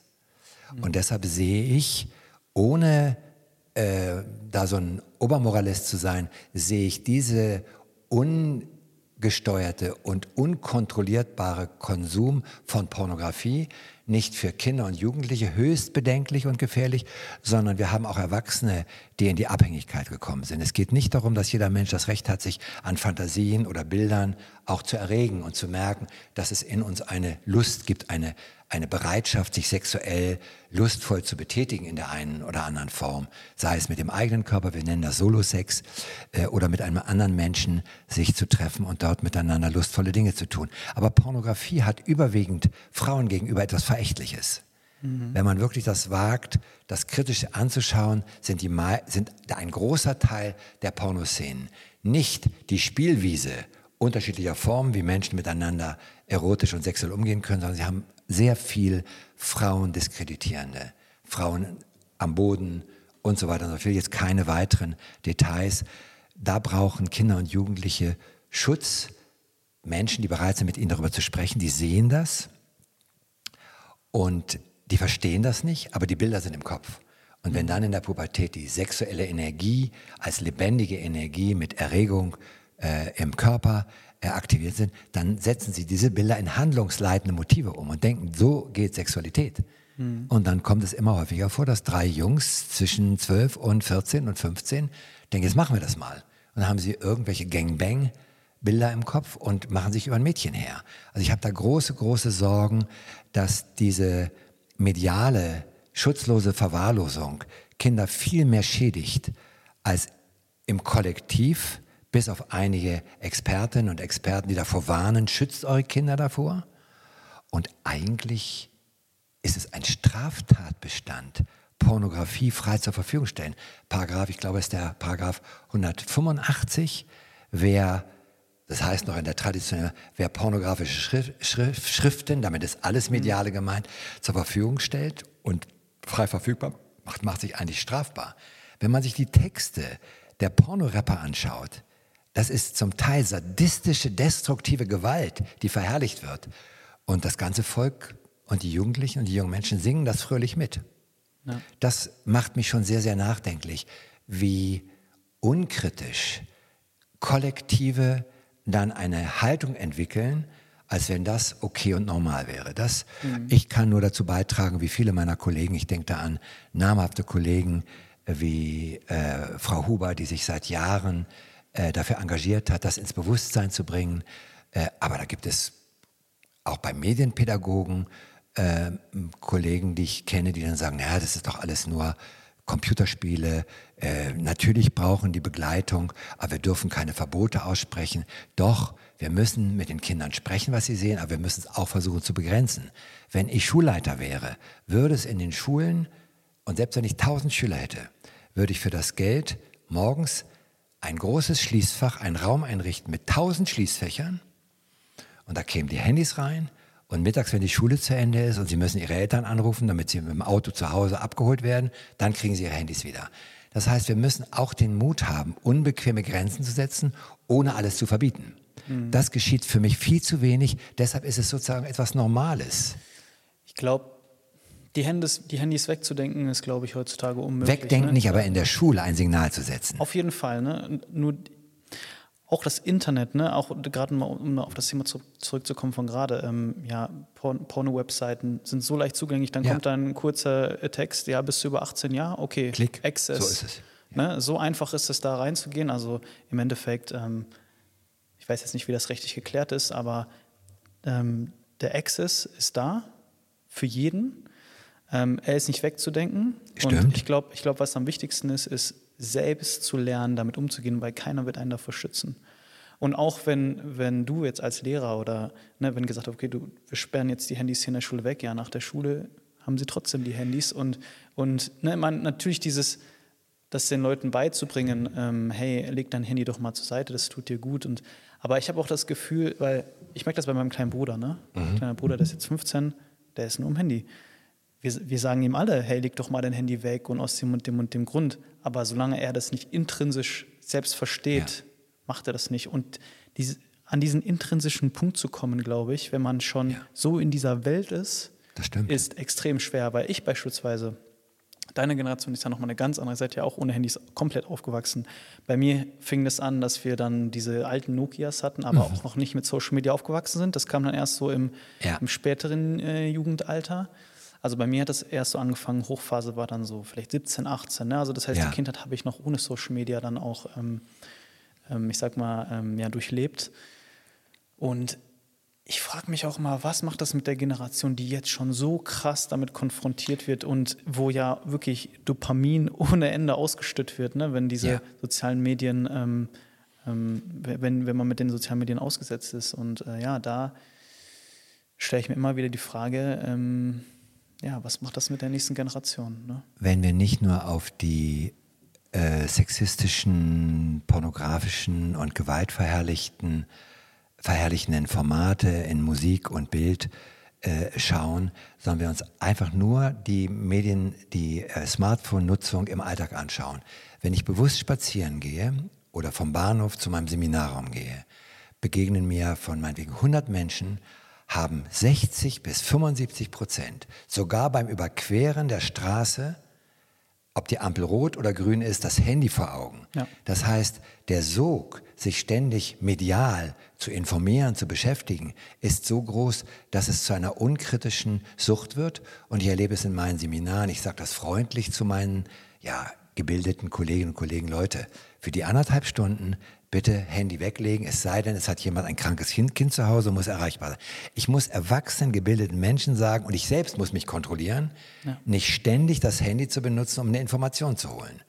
Und deshalb sehe ich, ohne äh, da so ein Obermoralist zu sein, sehe ich diese ungesteuerte und unkontrollierbare Konsum von Pornografie nicht für Kinder und Jugendliche höchst bedenklich und gefährlich, sondern wir haben auch Erwachsene, die in die Abhängigkeit gekommen sind. Es geht nicht darum, dass jeder Mensch das Recht hat, sich an Fantasien oder Bildern auch zu erregen und zu merken, dass es in uns eine Lust gibt, eine, eine Bereitschaft, sich sexuell lustvoll zu betätigen in der einen oder anderen Form, sei es mit dem eigenen Körper, wir nennen das Solo-Sex, äh, oder mit einem anderen Menschen sich zu treffen und dort miteinander lustvolle Dinge zu tun. Aber Pornografie hat überwiegend Frauen gegenüber etwas Verächtliches. Mhm. Wenn man wirklich das wagt, das kritisch anzuschauen, sind, die, sind ein großer Teil der Pornoszenen nicht die Spielwiese unterschiedlicher Formen, wie Menschen miteinander erotisch und sexuell umgehen können, sondern sie haben sehr viel Frauen diskreditierende, Frauen am Boden und so weiter. Ich will jetzt keine weiteren Details. Da brauchen Kinder und Jugendliche Schutz, Menschen, die bereit sind, mit ihnen darüber zu sprechen, die sehen das und die verstehen das nicht, aber die Bilder sind im Kopf. Und wenn dann in der Pubertät die sexuelle Energie als lebendige Energie mit Erregung äh, im Körper äh, aktiviert sind, dann setzen sie diese Bilder in handlungsleitende Motive um und denken, so geht Sexualität. Mhm. Und dann kommt es immer häufiger vor, dass drei Jungs zwischen 12 und 14 und 15 denken, jetzt machen wir das mal. Und dann haben sie irgendwelche Gangbang-Bilder im Kopf und machen sich über ein Mädchen her. Also ich habe da große, große Sorgen, dass diese mediale, schutzlose Verwahrlosung Kinder viel mehr schädigt als im Kollektiv bis auf einige Expertinnen und Experten, die davor warnen, schützt eure Kinder davor. Und eigentlich ist es ein Straftatbestand, Pornografie frei zur Verfügung stellen. Paragraph, ich glaube, es ist der Paragraph 185. Wer, das heißt noch in der Tradition, wer pornografische Schrift, Schrift, Schriften, damit ist alles Mediale gemeint, zur Verfügung stellt und frei verfügbar macht, macht sich eigentlich strafbar. Wenn man sich die Texte der Pornorapper anschaut, das ist zum Teil sadistische, destruktive Gewalt, die verherrlicht wird. Und das ganze Volk und die Jugendlichen und die jungen Menschen singen das fröhlich mit. Ja. Das macht mich schon sehr, sehr nachdenklich, wie unkritisch Kollektive dann eine Haltung entwickeln, als wenn das okay und normal wäre. Das, mhm. Ich kann nur dazu beitragen, wie viele meiner Kollegen, ich denke da an namhafte Kollegen wie äh, Frau Huber, die sich seit Jahren äh, dafür engagiert hat, das ins Bewusstsein zu bringen. Äh, aber da gibt es auch bei Medienpädagogen äh, Kollegen, die ich kenne, die dann sagen, ja, das ist doch alles nur Computerspiele. Äh, natürlich brauchen die Begleitung, aber wir dürfen keine Verbote aussprechen. Doch, wir müssen mit den Kindern sprechen, was sie sehen, aber wir müssen es auch versuchen zu begrenzen. Wenn ich Schulleiter wäre, würde es in den Schulen, und selbst wenn ich tausend Schüler hätte, würde ich für das Geld morgens ein großes Schließfach, einen Raum einrichten mit tausend Schließfächern. Und da kämen die Handys rein. Und mittags, wenn die Schule zu Ende ist und sie müssen ihre Eltern anrufen, damit sie mit dem Auto zu Hause abgeholt werden, dann kriegen sie ihre Handys wieder. Das heißt, wir müssen auch den Mut haben, unbequeme Grenzen zu setzen, ohne alles zu verbieten. Mhm. Das geschieht für mich viel zu wenig. Deshalb ist es sozusagen etwas Normales. Ich glaube, die Handys, die Handys wegzudenken, ist, glaube ich, heutzutage unmöglich. Wegdenken ne? nicht, aber in der Schule ein Signal zu setzen. Auf jeden Fall. Ne? Nur auch das Internet, ne? auch gerade mal, um auf das Thema zu, zurückzukommen von gerade, ähm, ja, Porn Porno-Webseiten sind so leicht zugänglich, dann ja. kommt dann ein kurzer Text, ja, bist du über 18 Jahre? Okay, Klick, Access. so ist es. Ja. Ne? So einfach ist es, da reinzugehen. Also im Endeffekt, ähm, ich weiß jetzt nicht, wie das rechtlich geklärt ist, aber ähm, der Access ist da für jeden. Ähm, er ist nicht wegzudenken. Stimmt. Und ich glaube, ich glaub, was am wichtigsten ist, ist selbst zu lernen, damit umzugehen, weil keiner wird einen davor schützen. Und auch wenn, wenn du jetzt als Lehrer oder ne, wenn gesagt okay, du, wir sperren jetzt die Handys hier in der Schule weg, ja, nach der Schule haben sie trotzdem die Handys. Und, und ne, man, natürlich dieses, das den Leuten beizubringen, ähm, hey, leg dein Handy doch mal zur Seite, das tut dir gut. Und, aber ich habe auch das Gefühl, weil ich merke das bei meinem kleinen Bruder, ne? Mhm. Mein kleiner Bruder, der ist jetzt 15, der ist nur im Handy. Wir, wir sagen ihm alle, hey, leg doch mal dein Handy weg und aus dem und dem und dem Grund. Aber solange er das nicht intrinsisch selbst versteht, ja. macht er das nicht. Und diese, an diesen intrinsischen Punkt zu kommen, glaube ich, wenn man schon ja. so in dieser Welt ist, ist extrem schwer, weil ich beispielsweise, deine Generation ist ja nochmal eine ganz andere, seid ja auch ohne Handys komplett aufgewachsen. Bei mir fing das an, dass wir dann diese alten Nokias hatten, aber mhm. auch noch nicht mit Social Media aufgewachsen sind. Das kam dann erst so im, ja. im späteren äh, Jugendalter. Also bei mir hat das erst so angefangen, Hochphase war dann so vielleicht 17, 18. Ne? Also das heißt, ja. die Kindheit habe ich noch ohne Social Media dann auch, ähm, ähm, ich sag mal, ähm, ja, durchlebt. Und ich frage mich auch mal, was macht das mit der Generation, die jetzt schon so krass damit konfrontiert wird und wo ja wirklich Dopamin ohne Ende ausgestützt wird, ne? wenn diese ja. sozialen Medien, ähm, ähm, wenn, wenn man mit den sozialen Medien ausgesetzt ist. Und äh, ja, da stelle ich mir immer wieder die Frage, ähm, ja, was macht das mit der nächsten Generation? Ne? Wenn wir nicht nur auf die äh, sexistischen, pornografischen und gewaltverherrlichten verherrlichenden Formate in Musik und Bild äh, schauen, sondern wir uns einfach nur die Medien, die äh, Smartphone-Nutzung im Alltag anschauen. Wenn ich bewusst spazieren gehe oder vom Bahnhof zu meinem Seminarraum gehe, begegnen mir von meinetwegen 100 Menschen, haben 60 bis 75 Prozent sogar beim Überqueren der Straße ob die Ampel rot oder grün ist, das Handy vor Augen. Ja. Das heißt, der Sog, sich ständig medial zu informieren, zu beschäftigen, ist so groß, dass es zu einer unkritischen Sucht wird. Und ich erlebe es in meinen Seminaren, ich sage das freundlich zu meinen ja, gebildeten Kolleginnen und Kollegen, Leute, für die anderthalb Stunden bitte Handy weglegen, es sei denn, es hat jemand ein krankes kind, kind zu Hause, muss erreichbar sein. Ich muss erwachsenen, gebildeten Menschen sagen, und ich selbst muss mich kontrollieren, ja. nicht ständig das Handy zu benutzen, um eine Information zu holen.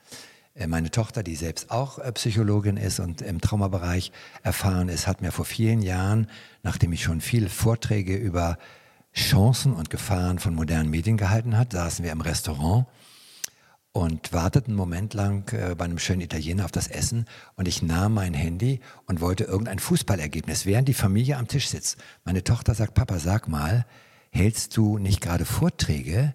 Äh, meine Tochter, die selbst auch äh, Psychologin ist und im Traumabereich erfahren ist, hat mir vor vielen Jahren, nachdem ich schon viele Vorträge über Chancen und Gefahren von modernen Medien gehalten hat, saßen wir im Restaurant und wartete einen Moment lang äh, bei einem schönen Italiener auf das Essen und ich nahm mein Handy und wollte irgendein Fußballergebnis, während die Familie am Tisch sitzt. Meine Tochter sagt, Papa, sag mal, hältst du nicht gerade Vorträge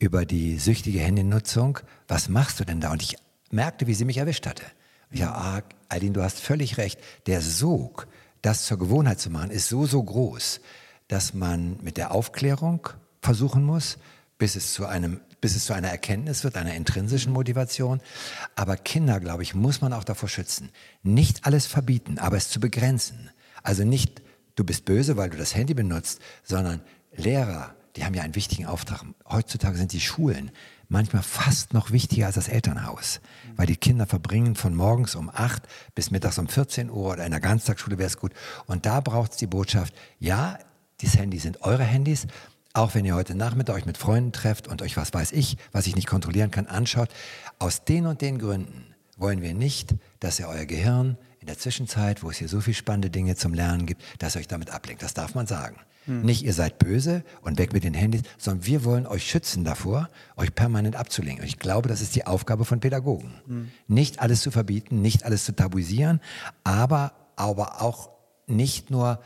über die süchtige Handynutzung? Was machst du denn da? Und ich merkte, wie sie mich erwischt hatte. Ja, ah, Aline, du hast völlig recht. Der Sog, das zur Gewohnheit zu machen, ist so, so groß, dass man mit der Aufklärung versuchen muss, bis es zu einem bis es zu einer Erkenntnis wird, einer intrinsischen Motivation. Aber Kinder, glaube ich, muss man auch davor schützen. Nicht alles verbieten, aber es zu begrenzen. Also nicht, du bist böse, weil du das Handy benutzt, sondern Lehrer, die haben ja einen wichtigen Auftrag. Heutzutage sind die Schulen manchmal fast noch wichtiger als das Elternhaus, weil die Kinder verbringen von morgens um 8 bis mittags um 14 Uhr oder in der Ganztagsschule wäre es gut. Und da braucht es die Botschaft, ja, die Handys sind eure Handys, auch wenn ihr heute Nachmittag euch mit Freunden trefft und euch was weiß ich, was ich nicht kontrollieren kann, anschaut, aus den und den Gründen wollen wir nicht, dass ihr euer Gehirn in der Zwischenzeit, wo es hier so viele spannende Dinge zum Lernen gibt, dass ihr euch damit ablenkt. Das darf man sagen. Hm. Nicht ihr seid böse und weg mit den Handys, sondern wir wollen euch schützen davor, euch permanent abzulenken. Und ich glaube, das ist die Aufgabe von Pädagogen. Hm. Nicht alles zu verbieten, nicht alles zu tabuisieren, aber, aber auch nicht nur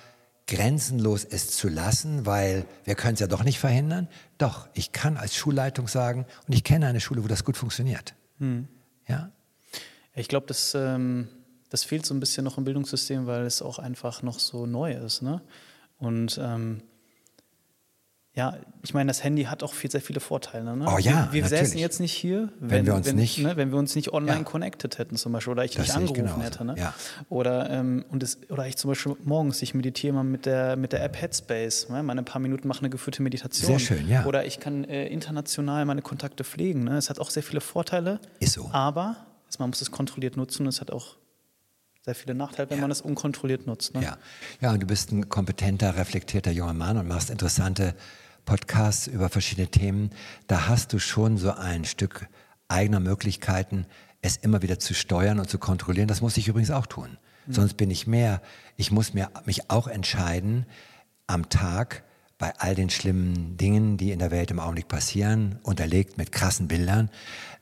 grenzenlos es zu lassen, weil wir können es ja doch nicht verhindern. Doch, ich kann als Schulleitung sagen, und ich kenne eine Schule, wo das gut funktioniert. Hm. Ja? Ich glaube, das, ähm, das fehlt so ein bisschen noch im Bildungssystem, weil es auch einfach noch so neu ist. Ne? Und ähm, ja, ich meine, das Handy hat auch viel, sehr viele Vorteile. Ne? Oh ja, wir, wir säßen jetzt nicht hier, wenn, wenn wir uns wenn, nicht, ne, wenn wir uns nicht online ja. connected hätten zum Beispiel oder ich das nicht angerufen hätte. Ne? Ja. Oder, ähm, und es, oder ich zum Beispiel morgens, ich meditiere mal mit der, mit der App Headspace, ne? meine paar Minuten mache eine geführte Meditation. Sehr schön, ja. Oder ich kann äh, international meine Kontakte pflegen. Ne? Es hat auch sehr viele Vorteile. Ist so. Aber man muss es kontrolliert nutzen. Es hat auch sehr viele Nachteile, wenn ja. man es unkontrolliert nutzt. Ne? Ja. ja, und du bist ein kompetenter, reflektierter junger Mann und machst interessante Podcasts über verschiedene Themen. Da hast du schon so ein Stück eigener Möglichkeiten, es immer wieder zu steuern und zu kontrollieren. Das muss ich übrigens auch tun. Mhm. Sonst bin ich mehr. Ich muss mir, mich auch entscheiden, am Tag bei all den schlimmen Dingen, die in der Welt im Augenblick passieren, unterlegt mit krassen Bildern,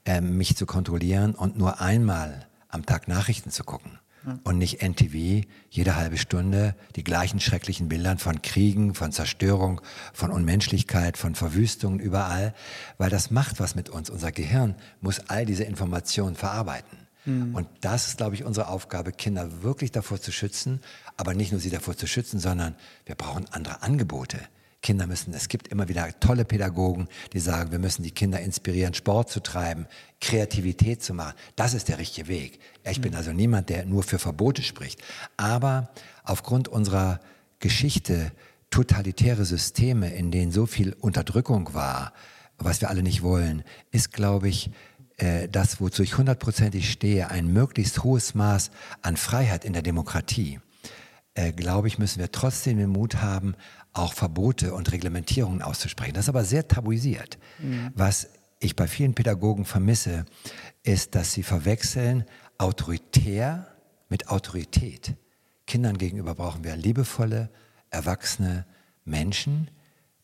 äh, mich zu kontrollieren und nur einmal am Tag Nachrichten zu gucken. Und nicht NTV jede halbe Stunde die gleichen schrecklichen Bildern von Kriegen, von Zerstörung, von Unmenschlichkeit, von Verwüstungen überall, weil das macht was mit uns. Unser Gehirn muss all diese Informationen verarbeiten. Mhm. Und das ist, glaube ich, unsere Aufgabe, Kinder wirklich davor zu schützen, aber nicht nur sie davor zu schützen, sondern wir brauchen andere Angebote. Kinder müssen, es gibt immer wieder tolle Pädagogen, die sagen, wir müssen die Kinder inspirieren, Sport zu treiben, Kreativität zu machen. Das ist der richtige Weg. Ich bin mhm. also niemand, der nur für Verbote spricht. Aber aufgrund unserer Geschichte, totalitäre Systeme, in denen so viel Unterdrückung war, was wir alle nicht wollen, ist, glaube ich, äh, das, wozu ich hundertprozentig stehe, ein möglichst hohes Maß an Freiheit in der Demokratie. Äh, glaube ich, müssen wir trotzdem den Mut haben, auch Verbote und Reglementierungen auszusprechen. Das ist aber sehr tabuisiert. Mhm. Was ich bei vielen Pädagogen vermisse, ist, dass sie verwechseln autoritär mit Autorität. Kindern gegenüber brauchen wir liebevolle, erwachsene Menschen,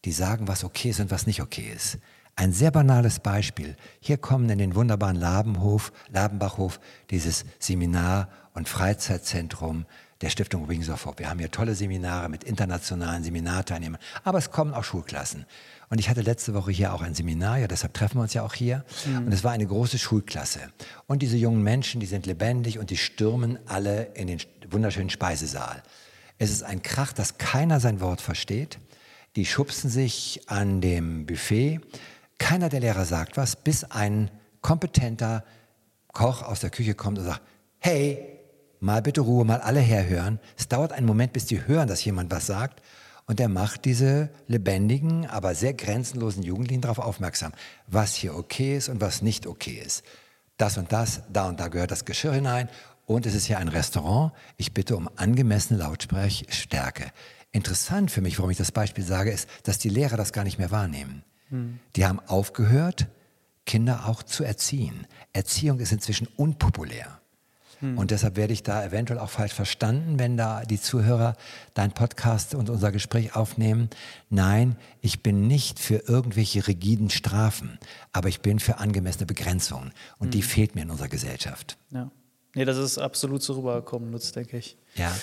die sagen, was okay ist und was nicht okay ist. Ein sehr banales Beispiel. Hier kommen in den wunderbaren Labenhof, Labenbachhof dieses Seminar- und Freizeitzentrum der Stiftung Wingsoff Wir haben hier tolle Seminare mit internationalen Seminarteilnehmern, aber es kommen auch Schulklassen. Und ich hatte letzte Woche hier auch ein Seminar, ja, deshalb treffen wir uns ja auch hier. Mhm. Und es war eine große Schulklasse. Und diese jungen Menschen, die sind lebendig und die stürmen alle in den wunderschönen Speisesaal. Es ist ein Krach, dass keiner sein Wort versteht. Die schubsen sich an dem Buffet. Keiner der Lehrer sagt was, bis ein kompetenter Koch aus der Küche kommt und sagt, hey, mal bitte Ruhe, mal alle herhören. Es dauert einen Moment, bis die hören, dass jemand was sagt. Und er macht diese lebendigen, aber sehr grenzenlosen Jugendlichen darauf aufmerksam, was hier okay ist und was nicht okay ist. Das und das, da und da gehört das Geschirr hinein. Und es ist hier ein Restaurant. Ich bitte um angemessene Lautsprechstärke. Interessant für mich, warum ich das Beispiel sage, ist, dass die Lehrer das gar nicht mehr wahrnehmen. Hm. Die haben aufgehört, Kinder auch zu erziehen. Erziehung ist inzwischen unpopulär. Hm. Und deshalb werde ich da eventuell auch falsch verstanden, wenn da die Zuhörer dein Podcast und unser Gespräch aufnehmen. Nein, ich bin nicht für irgendwelche rigiden Strafen, aber ich bin für angemessene Begrenzungen. Und hm. die fehlt mir in unserer Gesellschaft. Ja. Nee, das ist absolut so rübergekommen, Lutz, denke ich. Ja.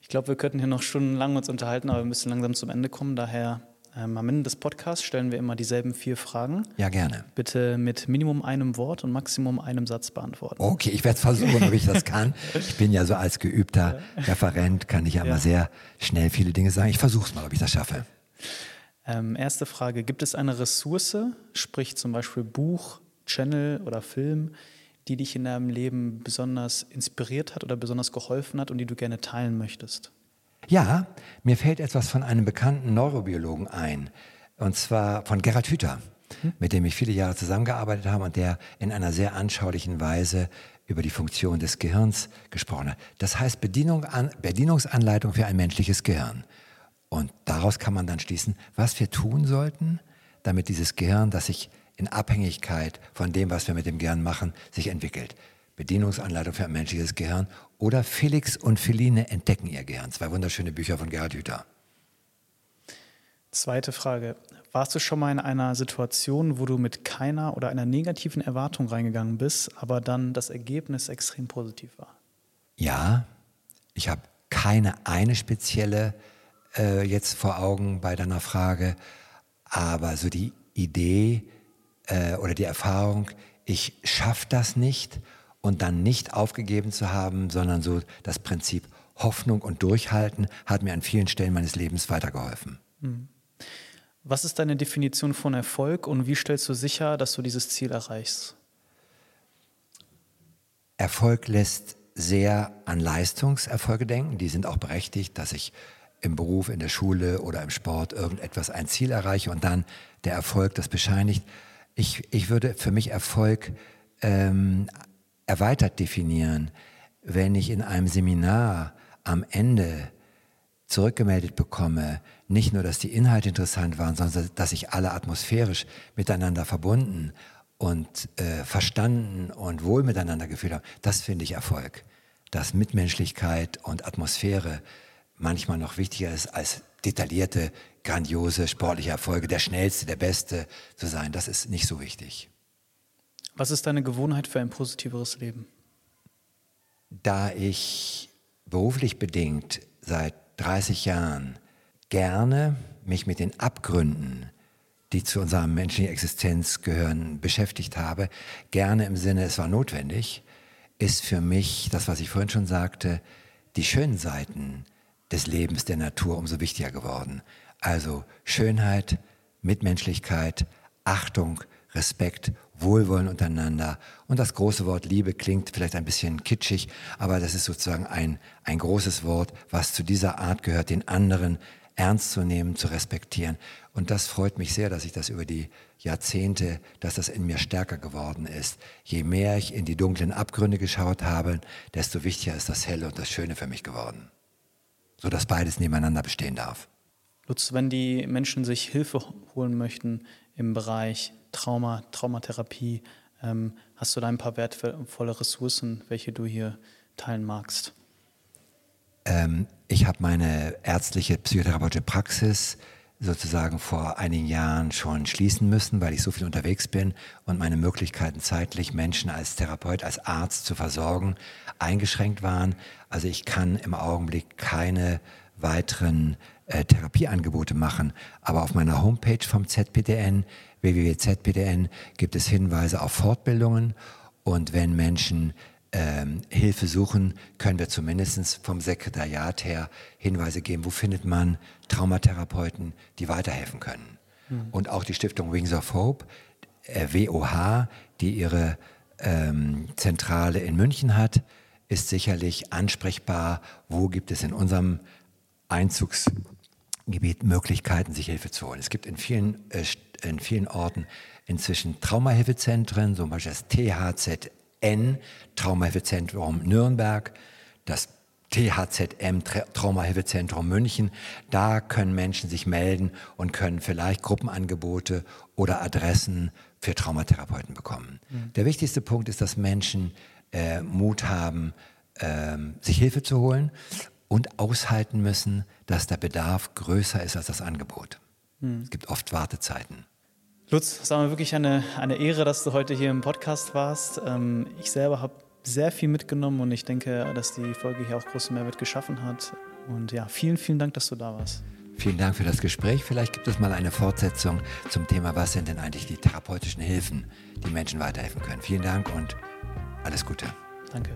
Ich glaube, wir könnten hier noch stundenlang uns unterhalten, aber wir müssen langsam zum Ende kommen. Daher ähm, am Ende des Podcasts stellen wir immer dieselben vier Fragen. Ja, gerne. Bitte mit Minimum einem Wort und Maximum einem Satz beantworten. Okay, ich werde versuchen, ob ich das kann. Ich bin ja so als geübter Referent, kann ich ja, ja. immer sehr schnell viele Dinge sagen. Ich versuche es mal, ob ich das schaffe. Ähm, erste Frage: Gibt es eine Ressource, sprich zum Beispiel Buch, Channel oder Film, die dich in deinem Leben besonders inspiriert hat oder besonders geholfen hat und die du gerne teilen möchtest? Ja, mir fällt etwas von einem bekannten Neurobiologen ein, und zwar von Gerhard Hüther, hm? mit dem ich viele Jahre zusammengearbeitet habe und der in einer sehr anschaulichen Weise über die Funktion des Gehirns gesprochen hat. Das heißt Bedienung an, Bedienungsanleitung für ein menschliches Gehirn. Und daraus kann man dann schließen, was wir tun sollten, damit dieses Gehirn, das sich in Abhängigkeit von dem, was wir mit dem Gehirn machen, sich entwickelt. Bedienungsanleitung für ein menschliches Gehirn oder Felix und Feline entdecken ihr Gehirn. Zwei wunderschöne Bücher von Gerhard Hüther. Zweite Frage. Warst du schon mal in einer Situation, wo du mit keiner oder einer negativen Erwartung reingegangen bist, aber dann das Ergebnis extrem positiv war? Ja, ich habe keine eine spezielle äh, jetzt vor Augen bei deiner Frage, aber so die Idee äh, oder die Erfahrung, ich schaffe das nicht und dann nicht aufgegeben zu haben, sondern so das Prinzip Hoffnung und Durchhalten hat mir an vielen Stellen meines Lebens weitergeholfen. Hm. Was ist deine Definition von Erfolg und wie stellst du sicher, dass du dieses Ziel erreichst? Erfolg lässt sehr an Leistungserfolge denken. Die sind auch berechtigt, dass ich im Beruf, in der Schule oder im Sport irgendetwas, ein Ziel erreiche und dann der Erfolg das bescheinigt. Ich, ich würde für mich Erfolg ähm, erweitert definieren. wenn ich in einem Seminar am Ende zurückgemeldet bekomme, nicht nur, dass die Inhalte interessant waren, sondern dass sich alle atmosphärisch miteinander verbunden und äh, verstanden und wohl miteinander gefühlt haben, das finde ich Erfolg. Dass Mitmenschlichkeit und Atmosphäre manchmal noch wichtiger ist als detaillierte, grandiose sportliche Erfolge, der schnellste, der beste zu sein. Das ist nicht so wichtig. Was ist deine Gewohnheit für ein positiveres Leben? Da ich beruflich bedingt seit 30 Jahren gerne mich mit den Abgründen, die zu unserer menschlichen Existenz gehören, beschäftigt habe, gerne im Sinne, es war notwendig, ist für mich das, was ich vorhin schon sagte, die schönen Seiten des Lebens der Natur umso wichtiger geworden. Also Schönheit, Mitmenschlichkeit, Achtung, Respekt, Wohlwollen untereinander. Und das große Wort Liebe klingt vielleicht ein bisschen kitschig, aber das ist sozusagen ein, ein großes Wort, was zu dieser Art gehört, den anderen ernst zu nehmen, zu respektieren. Und das freut mich sehr, dass ich das über die Jahrzehnte, dass das in mir stärker geworden ist. Je mehr ich in die dunklen Abgründe geschaut habe, desto wichtiger ist das Helle und das Schöne für mich geworden. Sodass beides nebeneinander bestehen darf. Lutz, wenn die Menschen sich Hilfe holen möchten im Bereich Trauma, Traumatherapie, ähm, hast du da ein paar wertvolle Ressourcen, welche du hier teilen magst? Ähm, ich habe meine ärztliche psychotherapeutische Praxis sozusagen vor einigen Jahren schon schließen müssen, weil ich so viel unterwegs bin und meine Möglichkeiten zeitlich Menschen als Therapeut, als Arzt zu versorgen eingeschränkt waren. Also ich kann im Augenblick keine weiteren äh, Therapieangebote machen, aber auf meiner Homepage vom ZPDN, www.zpdn, gibt es Hinweise auf Fortbildungen und wenn Menschen ähm, Hilfe suchen, können wir zumindest vom Sekretariat her Hinweise geben, wo findet man Traumatherapeuten, die weiterhelfen können. Mhm. Und auch die Stiftung Wings of Hope, äh, WOH, die ihre ähm, Zentrale in München hat, ist sicherlich ansprechbar, wo gibt es in unserem Einzugsgebiet Möglichkeiten, sich Hilfe zu holen. Es gibt in vielen, äh, in vielen Orten inzwischen Traumahilfezentren, zum Beispiel das THZ N, Traumahilfezentrum Nürnberg, das THZM, Traumahilfezentrum München. Da können Menschen sich melden und können vielleicht Gruppenangebote oder Adressen für Traumatherapeuten bekommen. Mhm. Der wichtigste Punkt ist, dass Menschen äh, Mut haben, äh, sich Hilfe zu holen und aushalten müssen, dass der Bedarf größer ist als das Angebot. Mhm. Es gibt oft Wartezeiten. Lutz, es war mir wirklich eine, eine Ehre, dass du heute hier im Podcast warst. Ähm, ich selber habe sehr viel mitgenommen und ich denke, dass die Folge hier auch großen Mehrwert geschaffen hat. Und ja, vielen, vielen Dank, dass du da warst. Vielen Dank für das Gespräch. Vielleicht gibt es mal eine Fortsetzung zum Thema, was sind denn eigentlich die therapeutischen Hilfen, die Menschen weiterhelfen können. Vielen Dank und alles Gute. Danke.